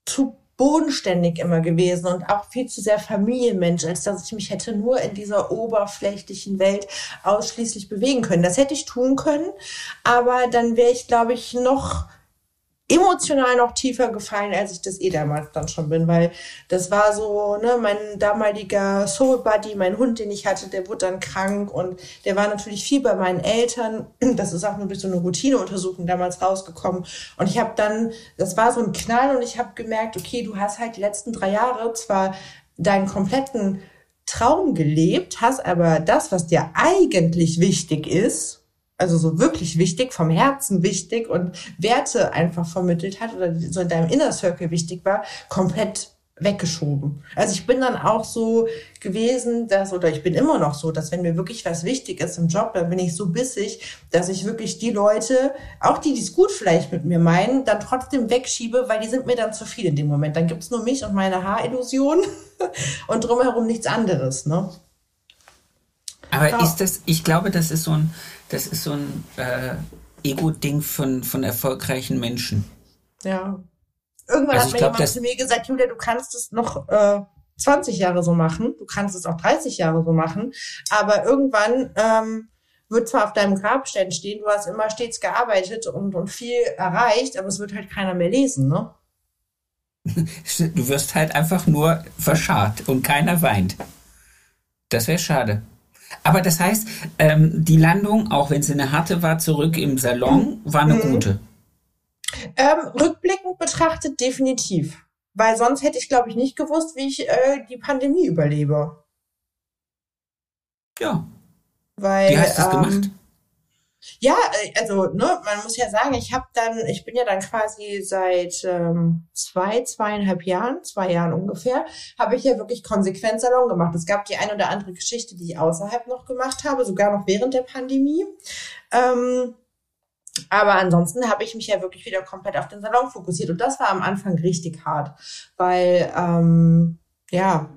zu bodenständig immer gewesen und auch viel zu sehr Familienmensch, als dass ich mich hätte nur in dieser oberflächlichen Welt ausschließlich bewegen können. Das hätte ich tun können, aber dann wäre ich, glaube ich, noch emotional noch tiefer gefallen, als ich das eh damals dann schon bin, weil das war so, ne, mein damaliger Soul Buddy, mein Hund, den ich hatte, der wurde dann krank und der war natürlich viel bei meinen Eltern. Das ist auch nur durch so eine Routineuntersuchung damals rausgekommen und ich habe dann, das war so ein Knall und ich habe gemerkt, okay, du hast halt die letzten drei Jahre zwar deinen kompletten Traum gelebt, hast aber das, was dir eigentlich wichtig ist, also so wirklich wichtig, vom Herzen wichtig und Werte einfach vermittelt hat oder so in deinem Inner Circle wichtig war, komplett weggeschoben. Also ich bin dann auch so gewesen, dass, oder ich bin immer noch so, dass wenn mir wirklich was wichtig ist im Job, dann bin ich so bissig, dass ich wirklich die Leute, auch die, die es gut vielleicht mit mir meinen, dann trotzdem wegschiebe, weil die sind mir dann zu viel in dem Moment. Dann gibt's nur mich und meine Haarillusion [laughs] und drumherum nichts anderes. Ne? Aber ja. ist das, ich glaube, das ist so ein, das ist so ein äh, Ego-Ding von, von erfolgreichen Menschen. Ja. Irgendwann also hat mir glaub, jemand zu mir gesagt, Julia, du kannst es noch äh, 20 Jahre so machen, du kannst es auch 30 Jahre so machen, aber irgendwann ähm, wird zwar auf deinem Grabstein stehen, du hast immer stets gearbeitet und, und viel erreicht, aber es wird halt keiner mehr lesen, ne? [laughs] Du wirst halt einfach nur verscharrt und keiner weint. Das wäre schade. Aber das heißt, ähm, die Landung, auch wenn sie eine harte war, zurück im Salon, war eine mhm. gute. Ähm, rückblickend betrachtet definitiv. Weil sonst hätte ich, glaube ich, nicht gewusst, wie ich äh, die Pandemie überlebe. Ja. Weil, wie hast du es ähm, gemacht? Ja, äh, also ne, man muss ja sagen, ich habe dann, ich bin ja dann quasi seit ähm, zwei, zweieinhalb Jahren, zwei Jahren ungefähr, habe ich ja wirklich konsequent Salon gemacht. Es gab die ein oder andere Geschichte, die ich außerhalb noch gemacht habe, sogar noch während der Pandemie. Ähm, aber ansonsten habe ich mich ja wirklich wieder komplett auf den Salon fokussiert und das war am Anfang richtig hart, weil ähm, ja,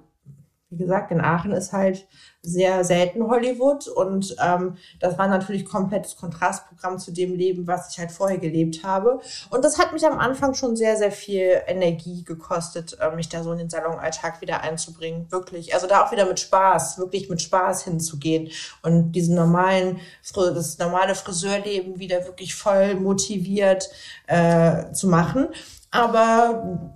wie gesagt, in Aachen ist halt sehr selten Hollywood und ähm, das war natürlich komplettes Kontrastprogramm zu dem Leben, was ich halt vorher gelebt habe. Und das hat mich am Anfang schon sehr, sehr viel Energie gekostet, äh, mich da so in den Salonalltag wieder einzubringen. Wirklich. Also da auch wieder mit Spaß, wirklich mit Spaß hinzugehen und diesen normalen, das normale Friseurleben wieder wirklich voll motiviert äh, zu machen. Aber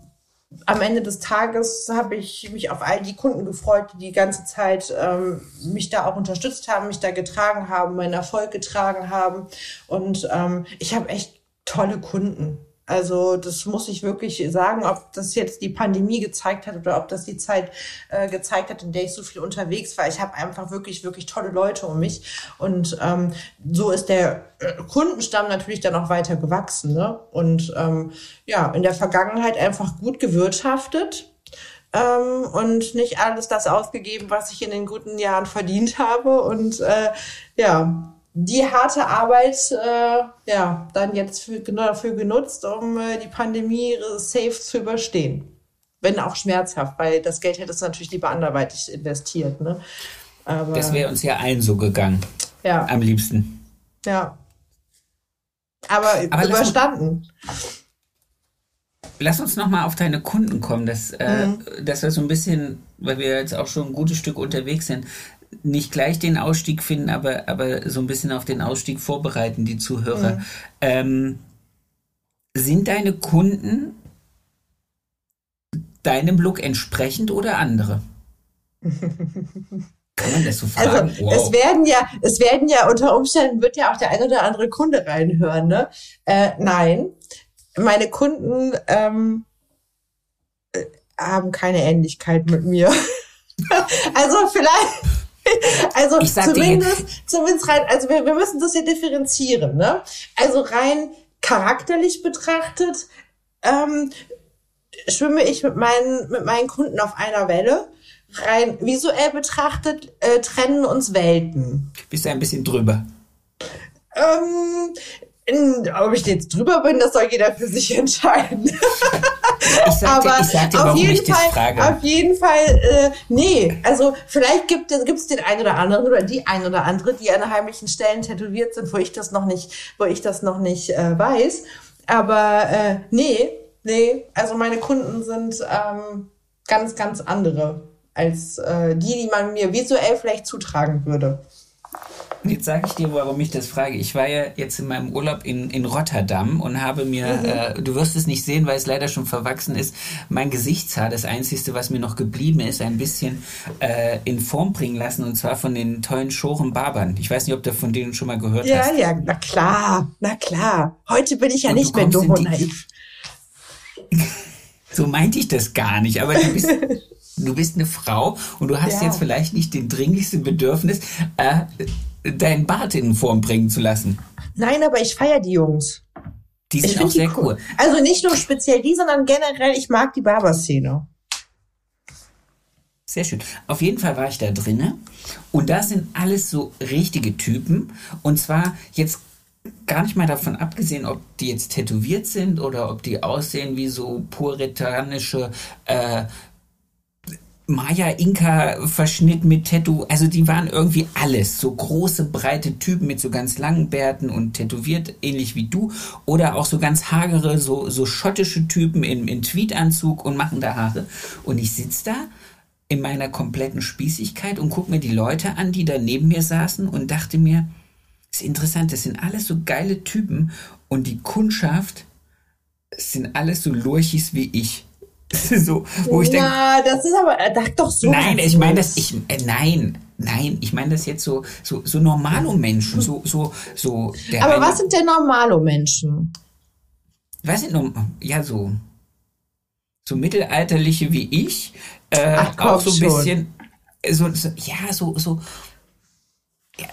am Ende des Tages habe ich mich auf all die Kunden gefreut, die die ganze Zeit ähm, mich da auch unterstützt haben, mich da getragen haben, meinen Erfolg getragen haben. Und ähm, ich habe echt tolle Kunden. Also das muss ich wirklich sagen, ob das jetzt die Pandemie gezeigt hat oder ob das die Zeit äh, gezeigt hat, in der ich so viel unterwegs war. Ich habe einfach wirklich, wirklich tolle Leute um mich. Und ähm, so ist der äh, Kundenstamm natürlich dann auch weiter gewachsen. Ne? Und ähm, ja, in der Vergangenheit einfach gut gewirtschaftet. Ähm, und nicht alles das ausgegeben, was ich in den guten Jahren verdient habe. Und äh, ja, die harte Arbeit äh, ja dann jetzt für, genau dafür genutzt, um äh, die Pandemie safe zu überstehen. Wenn auch schmerzhaft, weil das Geld hättest du natürlich lieber anderweitig investiert. Ne? Aber, das wäre uns ja allen so gegangen. Ja. Am liebsten. Ja. Aber, Aber überstanden. Lass, lass uns noch mal auf deine Kunden kommen, dass, äh, mhm. äh, dass wir so ein bisschen, weil wir jetzt auch schon ein gutes Stück unterwegs sind, nicht gleich den Ausstieg finden, aber, aber so ein bisschen auf den Ausstieg vorbereiten, die Zuhörer. Mhm. Ähm, sind deine Kunden deinem Look entsprechend oder andere? [laughs] Kann man das so fragen? Also, wow. es werden ja, es werden ja unter Umständen wird ja auch der ein oder andere Kunde reinhören, ne? Äh, nein, meine Kunden ähm, äh, haben keine Ähnlichkeit mit mir. [laughs] also vielleicht, [laughs] also zumindest, zumindest rein, also wir, wir müssen das ja differenzieren, ne? Also rein charakterlich betrachtet, ähm, schwimme ich mit meinen, mit meinen Kunden auf einer Welle. Rein visuell betrachtet äh, trennen uns Welten. Bist du ein bisschen drüber? Ähm, in, ob ich jetzt drüber bin, das soll jeder für sich [laughs] entscheiden. [laughs] Ich sagte, Aber ich sagte, auf, jeden Fall, frage. auf jeden Fall, äh, nee. Also vielleicht gibt es den einen oder anderen oder die ein oder andere, die an heimlichen Stellen tätowiert sind, wo ich das noch nicht, wo ich das noch nicht äh, weiß. Aber äh, nee, nee. Also meine Kunden sind ähm, ganz, ganz andere als äh, die, die man mir visuell vielleicht zutragen würde. Jetzt sage ich dir, warum ich das frage. Ich war ja jetzt in meinem Urlaub in, in Rotterdam und habe mir, mhm. äh, du wirst es nicht sehen, weil es leider schon verwachsen ist, mein Gesichtshaar, das Einzige, was mir noch geblieben ist, ein bisschen äh, in Form bringen lassen und zwar von den tollen Schoren Barbern. Ich weiß nicht, ob du von denen schon mal gehört ja, hast. Ja, ja, na klar, na klar. Heute bin ich ja und nicht mehr dumm und naiv. [laughs] so meinte ich das gar nicht, aber du bist... [laughs] du bist eine Frau und du hast ja. jetzt vielleicht nicht den dringlichsten Bedürfnis, äh, deinen Bart in Form bringen zu lassen. Nein, aber ich feiere die Jungs. Die sind auch sehr cool. cool. Also nicht nur speziell die, sondern generell, ich mag die Barberszene. Sehr schön. Auf jeden Fall war ich da drinnen und da sind alles so richtige Typen. Und zwar jetzt gar nicht mal davon abgesehen, ob die jetzt tätowiert sind oder ob die aussehen wie so puritanische äh, Maya-Inka-Verschnitt mit Tattoo. Also die waren irgendwie alles. So große, breite Typen mit so ganz langen Bärten und tätowiert, ähnlich wie du. Oder auch so ganz hagere, so, so schottische Typen in, in Tweedanzug und machen da Haare. Und ich sitze da in meiner kompletten Spießigkeit und gucke mir die Leute an, die da neben mir saßen und dachte mir, ist interessant, das sind alles so geile Typen und die Kundschaft sind alles so Lurchis wie ich. So, wo ich denke. Na, das ist aber, sag doch so. Nein, ich meine das, ich, äh, nein, nein, ich meine das jetzt so, so, so Normalo-Menschen, so, so, so. aber eine, was sind denn Normalo-Menschen? Was sind, ja, so, so mittelalterliche wie ich, äh, Ach, auch so ein bisschen, so, so, ja, so, so, ja,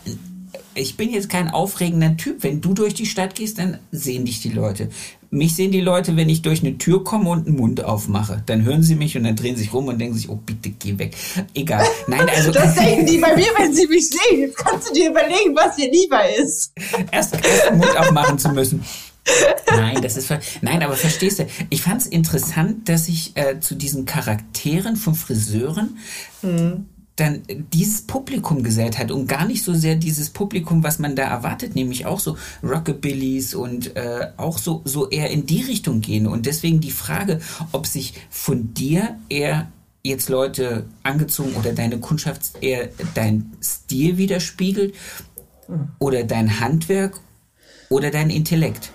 ich bin jetzt kein aufregender Typ. Wenn du durch die Stadt gehst, dann sehen dich die Leute. Mich sehen die Leute, wenn ich durch eine Tür komme und einen Mund aufmache. Dann hören sie mich und dann drehen sich rum und denken sich, oh bitte geh weg. Egal. Nein, [laughs] also. das [laughs] denken die bei mir, wenn sie mich sehen. Jetzt kannst du dir überlegen, was dir lieber ist. Erst, erst Mund aufmachen zu müssen. Nein, das ist nein, aber verstehst du? Ich fand es interessant, dass ich äh, zu diesen Charakteren von Friseuren hm dann dieses Publikum gesellt hat und gar nicht so sehr dieses Publikum, was man da erwartet, nämlich auch so Rockabillys und äh, auch so, so eher in die Richtung gehen. Und deswegen die Frage, ob sich von dir eher jetzt Leute angezogen oder deine Kundschaft eher dein Stil widerspiegelt oder dein Handwerk oder dein Intellekt?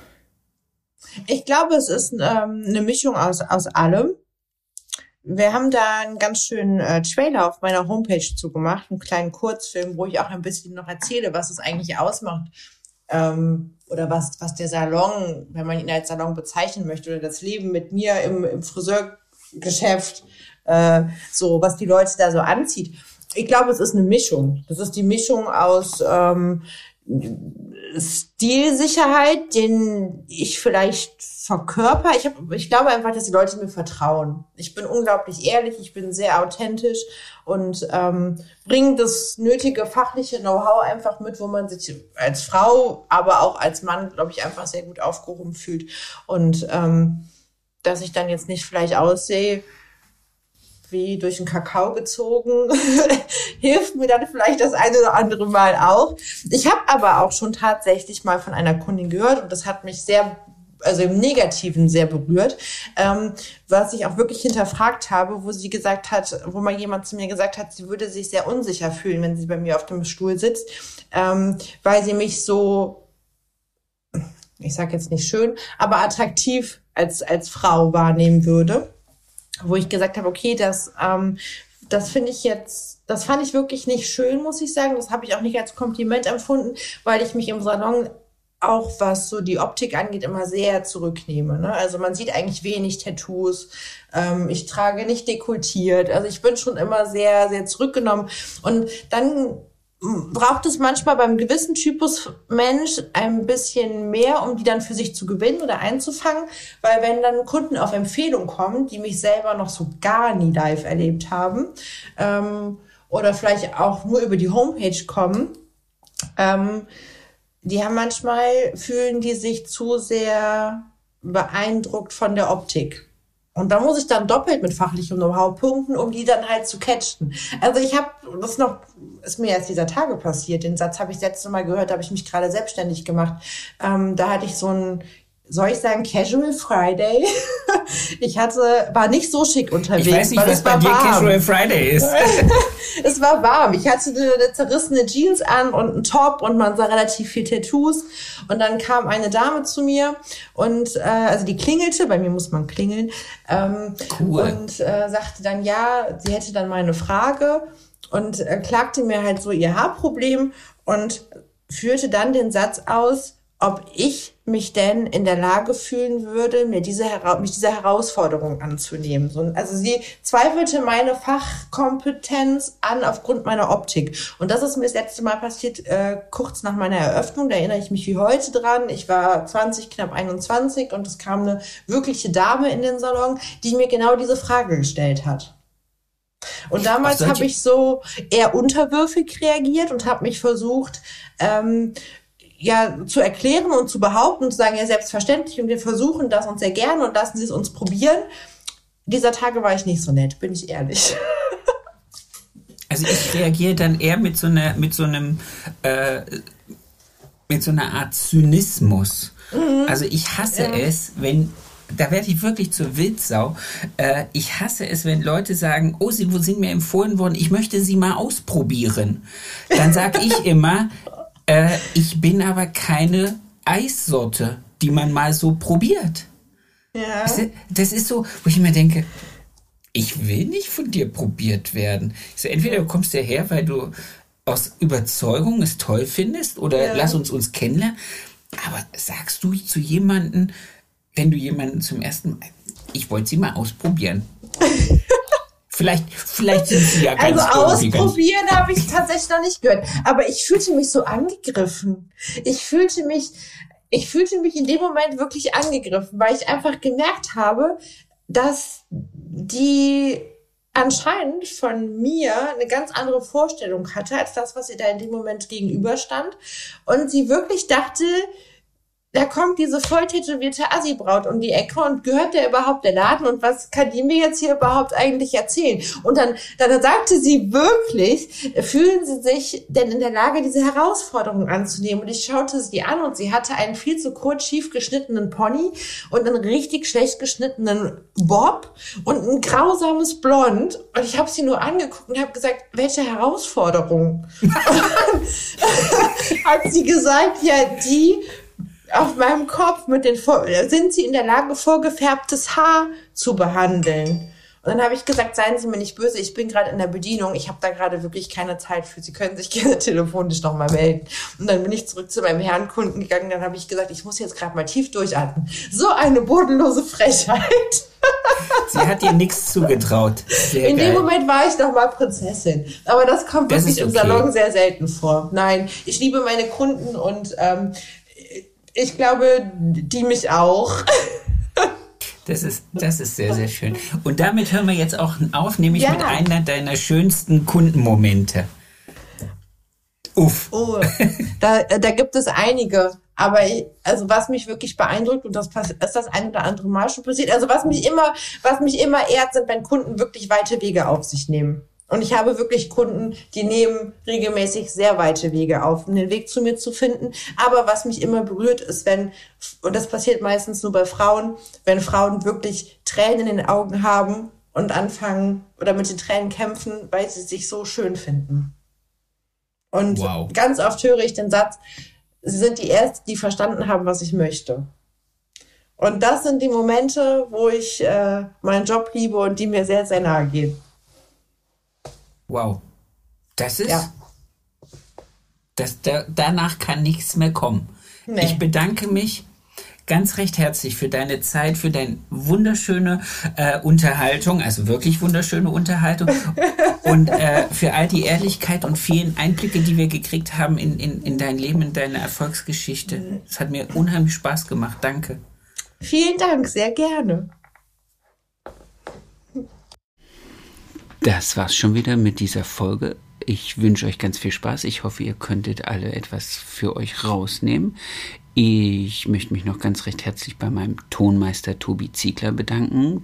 Ich glaube, es ist ähm, eine Mischung aus, aus allem. Wir haben da einen ganz schönen äh, Trailer auf meiner Homepage zugemacht, einen kleinen Kurzfilm, wo ich auch ein bisschen noch erzähle, was es eigentlich ausmacht. Ähm, oder was, was der Salon, wenn man ihn als Salon bezeichnen möchte, oder das Leben mit mir im, im Friseurgeschäft, äh, so, was die Leute da so anzieht. Ich glaube, es ist eine Mischung. Das ist die Mischung aus ähm, Stilsicherheit, den ich vielleicht verkörper. Ich, hab, ich glaube einfach, dass die Leute mir vertrauen. Ich bin unglaublich ehrlich, ich bin sehr authentisch und ähm, bringe das nötige fachliche Know-how einfach mit, wo man sich als Frau, aber auch als Mann, glaube ich, einfach sehr gut aufgehoben fühlt. Und ähm, dass ich dann jetzt nicht vielleicht aussehe, wie durch den Kakao gezogen, [laughs] hilft mir dann vielleicht das eine oder andere Mal auch. Ich habe aber auch schon tatsächlich mal von einer Kundin gehört und das hat mich sehr also im Negativen sehr berührt, ähm, was ich auch wirklich hinterfragt habe, wo sie gesagt hat, wo mal jemand zu mir gesagt hat, sie würde sich sehr unsicher fühlen, wenn sie bei mir auf dem Stuhl sitzt, ähm, weil sie mich so, ich sage jetzt nicht schön, aber attraktiv als als Frau wahrnehmen würde wo ich gesagt habe, okay, das, ähm, das finde ich jetzt, das fand ich wirklich nicht schön, muss ich sagen. Das habe ich auch nicht als Kompliment empfunden, weil ich mich im Salon auch was so die Optik angeht, immer sehr zurücknehme. Ne? Also man sieht eigentlich wenig Tattoos. Ähm, ich trage nicht dekultiert. Also ich bin schon immer sehr, sehr zurückgenommen. Und dann braucht es manchmal beim gewissen Typus Mensch ein bisschen mehr, um die dann für sich zu gewinnen oder einzufangen, weil wenn dann Kunden auf Empfehlung kommen, die mich selber noch so gar nie live erlebt haben ähm, oder vielleicht auch nur über die Homepage kommen, ähm, die haben manchmal fühlen die sich zu sehr beeindruckt von der Optik. Und da muss ich dann doppelt mit fachlichem Know-how punkten, um die dann halt zu catchen. Also ich habe, das noch, ist mir erst dieser Tage passiert. Den Satz habe ich letzte Mal gehört, da habe ich mich gerade selbstständig gemacht. Ähm, da hatte ich so ein soll ich sagen, Casual Friday. [laughs] ich hatte, war nicht so schick unterwegs. Ich weiß nicht, was bei dir warm. Casual Friday ist. [laughs] es war warm. Ich hatte eine, zerrissene Jeans an und einen Top und man sah relativ viel Tattoos. Und dann kam eine Dame zu mir und äh, also die klingelte, bei mir muss man klingeln. Ähm, cool. Und äh, sagte dann, ja, sie hätte dann mal eine Frage und äh, klagte mir halt so ihr Haarproblem und führte dann den Satz aus, ob ich mich denn in der Lage fühlen würde, mir diese, mich dieser Herausforderung anzunehmen. Also sie zweifelte meine Fachkompetenz an aufgrund meiner Optik. Und das ist mir das letzte Mal passiert, äh, kurz nach meiner Eröffnung. Da erinnere ich mich wie heute dran. Ich war 20, knapp 21 und es kam eine wirkliche Dame in den Salon, die mir genau diese Frage gestellt hat. Und damals habe ich so eher unterwürfig reagiert und habe mich versucht, ähm, ja zu erklären und zu behaupten und zu sagen, ja, selbstverständlich und wir versuchen das uns sehr gerne und lassen Sie es uns probieren. Dieser Tage war ich nicht so nett, bin ich ehrlich. [laughs] Also ich reagiere dann eher mit so einer, mit so einem, äh, mit so einer Art Zynismus. Mhm. Also ich hasse ja. es, wenn da werde ich wirklich zur Wildsau. Äh, ich hasse es, wenn Leute sagen, oh, sie sind mir empfohlen worden, ich möchte sie mal ausprobieren. Dann sage ich [laughs] immer, äh, ich bin aber keine Eissorte, die man mal so probiert. Ja. Das, ist so, wo ich mir denke, ich will nicht von dir probiert werden. Ich so, entweder du kommst hierher, weil du aus Überzeugung es toll findest oder ja. lass uns uns kennenlernen. Aber sagst du zu jemanden, wenn du jemanden zum ersten Mal, ich wollte sie mal ausprobieren. [laughs] Vielleicht, vielleicht sind sie ja ganz Also ausprobieren habe ich tatsächlich noch nicht gehört. Aber ich fühlte mich so angegriffen. Ich fühlte mich, ich fühlte mich in dem Moment wirklich angegriffen, weil ich einfach gemerkt habe, dass die anscheinend von mir eine ganz andere Vorstellung hatte als das, was ihr da in dem Moment gegenüberstand. Und sie wirklich dachte, da kommt diese voll tätowierte Assi-Braut um die Ecke und gehört der überhaupt der Laden und was kann die mir jetzt hier überhaupt eigentlich erzählen? Und dann, dann sagte sie wirklich, fühlen Sie sich denn in der Lage, diese Herausforderung anzunehmen? Und ich schaute sie an und sie hatte einen viel zu kurz schief geschnittenen Pony und einen richtig schlecht geschnittenen Bob und ein grausames Blond. Und ich habe sie nur angeguckt und habe gesagt, welche Herausforderung? [laughs] [laughs] hat sie gesagt, ja, die auf meinem Kopf mit den sind sie in der Lage vorgefärbtes Haar zu behandeln. Und dann habe ich gesagt, seien Sie mir nicht böse, ich bin gerade in der Bedienung, ich habe da gerade wirklich keine Zeit für. Sie können sich [laughs] gerne telefonisch nochmal melden. Und dann bin ich zurück zu meinem Herrenkunden gegangen, dann habe ich gesagt, ich muss jetzt gerade mal tief durchatmen. So eine bodenlose Frechheit. [laughs] Sie hat ihr nichts zugetraut. Sehr in geil. dem Moment war ich noch mal Prinzessin. Aber das kommt das wirklich okay. im Salon sehr selten vor. Nein, ich liebe meine Kunden und ähm, ich glaube, die mich auch. Das ist, das ist sehr, sehr schön. Und damit hören wir jetzt auch auf, nämlich ja. mit einer deiner schönsten Kundenmomente. Uff. Oh, da, da gibt es einige. Aber ich, also was mich wirklich beeindruckt, und das ist das ein oder andere Mal schon passiert, also was mich immer, was mich immer ehrt, sind, wenn Kunden wirklich weite Wege auf sich nehmen. Und ich habe wirklich Kunden, die nehmen regelmäßig sehr weite Wege auf, um den Weg zu mir zu finden. Aber was mich immer berührt, ist, wenn, und das passiert meistens nur bei Frauen, wenn Frauen wirklich Tränen in den Augen haben und anfangen oder mit den Tränen kämpfen, weil sie sich so schön finden. Und wow. ganz oft höre ich den Satz, sie sind die Ersten, die verstanden haben, was ich möchte. Und das sind die Momente, wo ich äh, meinen Job liebe und die mir sehr, sehr nahe gehen. Wow. Das ist. Ja. Das, da, danach kann nichts mehr kommen. Nee. Ich bedanke mich ganz recht herzlich für deine Zeit, für deine wunderschöne äh, Unterhaltung, also wirklich wunderschöne Unterhaltung [laughs] und äh, für all die Ehrlichkeit und vielen Einblicke, die wir gekriegt haben in, in, in dein Leben, in deine Erfolgsgeschichte. Es hat mir unheimlich Spaß gemacht. Danke. Vielen Dank, sehr gerne. Das war's schon wieder mit dieser Folge. Ich wünsche euch ganz viel Spaß. Ich hoffe, ihr könntet alle etwas für euch rausnehmen. Ich möchte mich noch ganz recht herzlich bei meinem Tonmeister Tobi Ziegler bedanken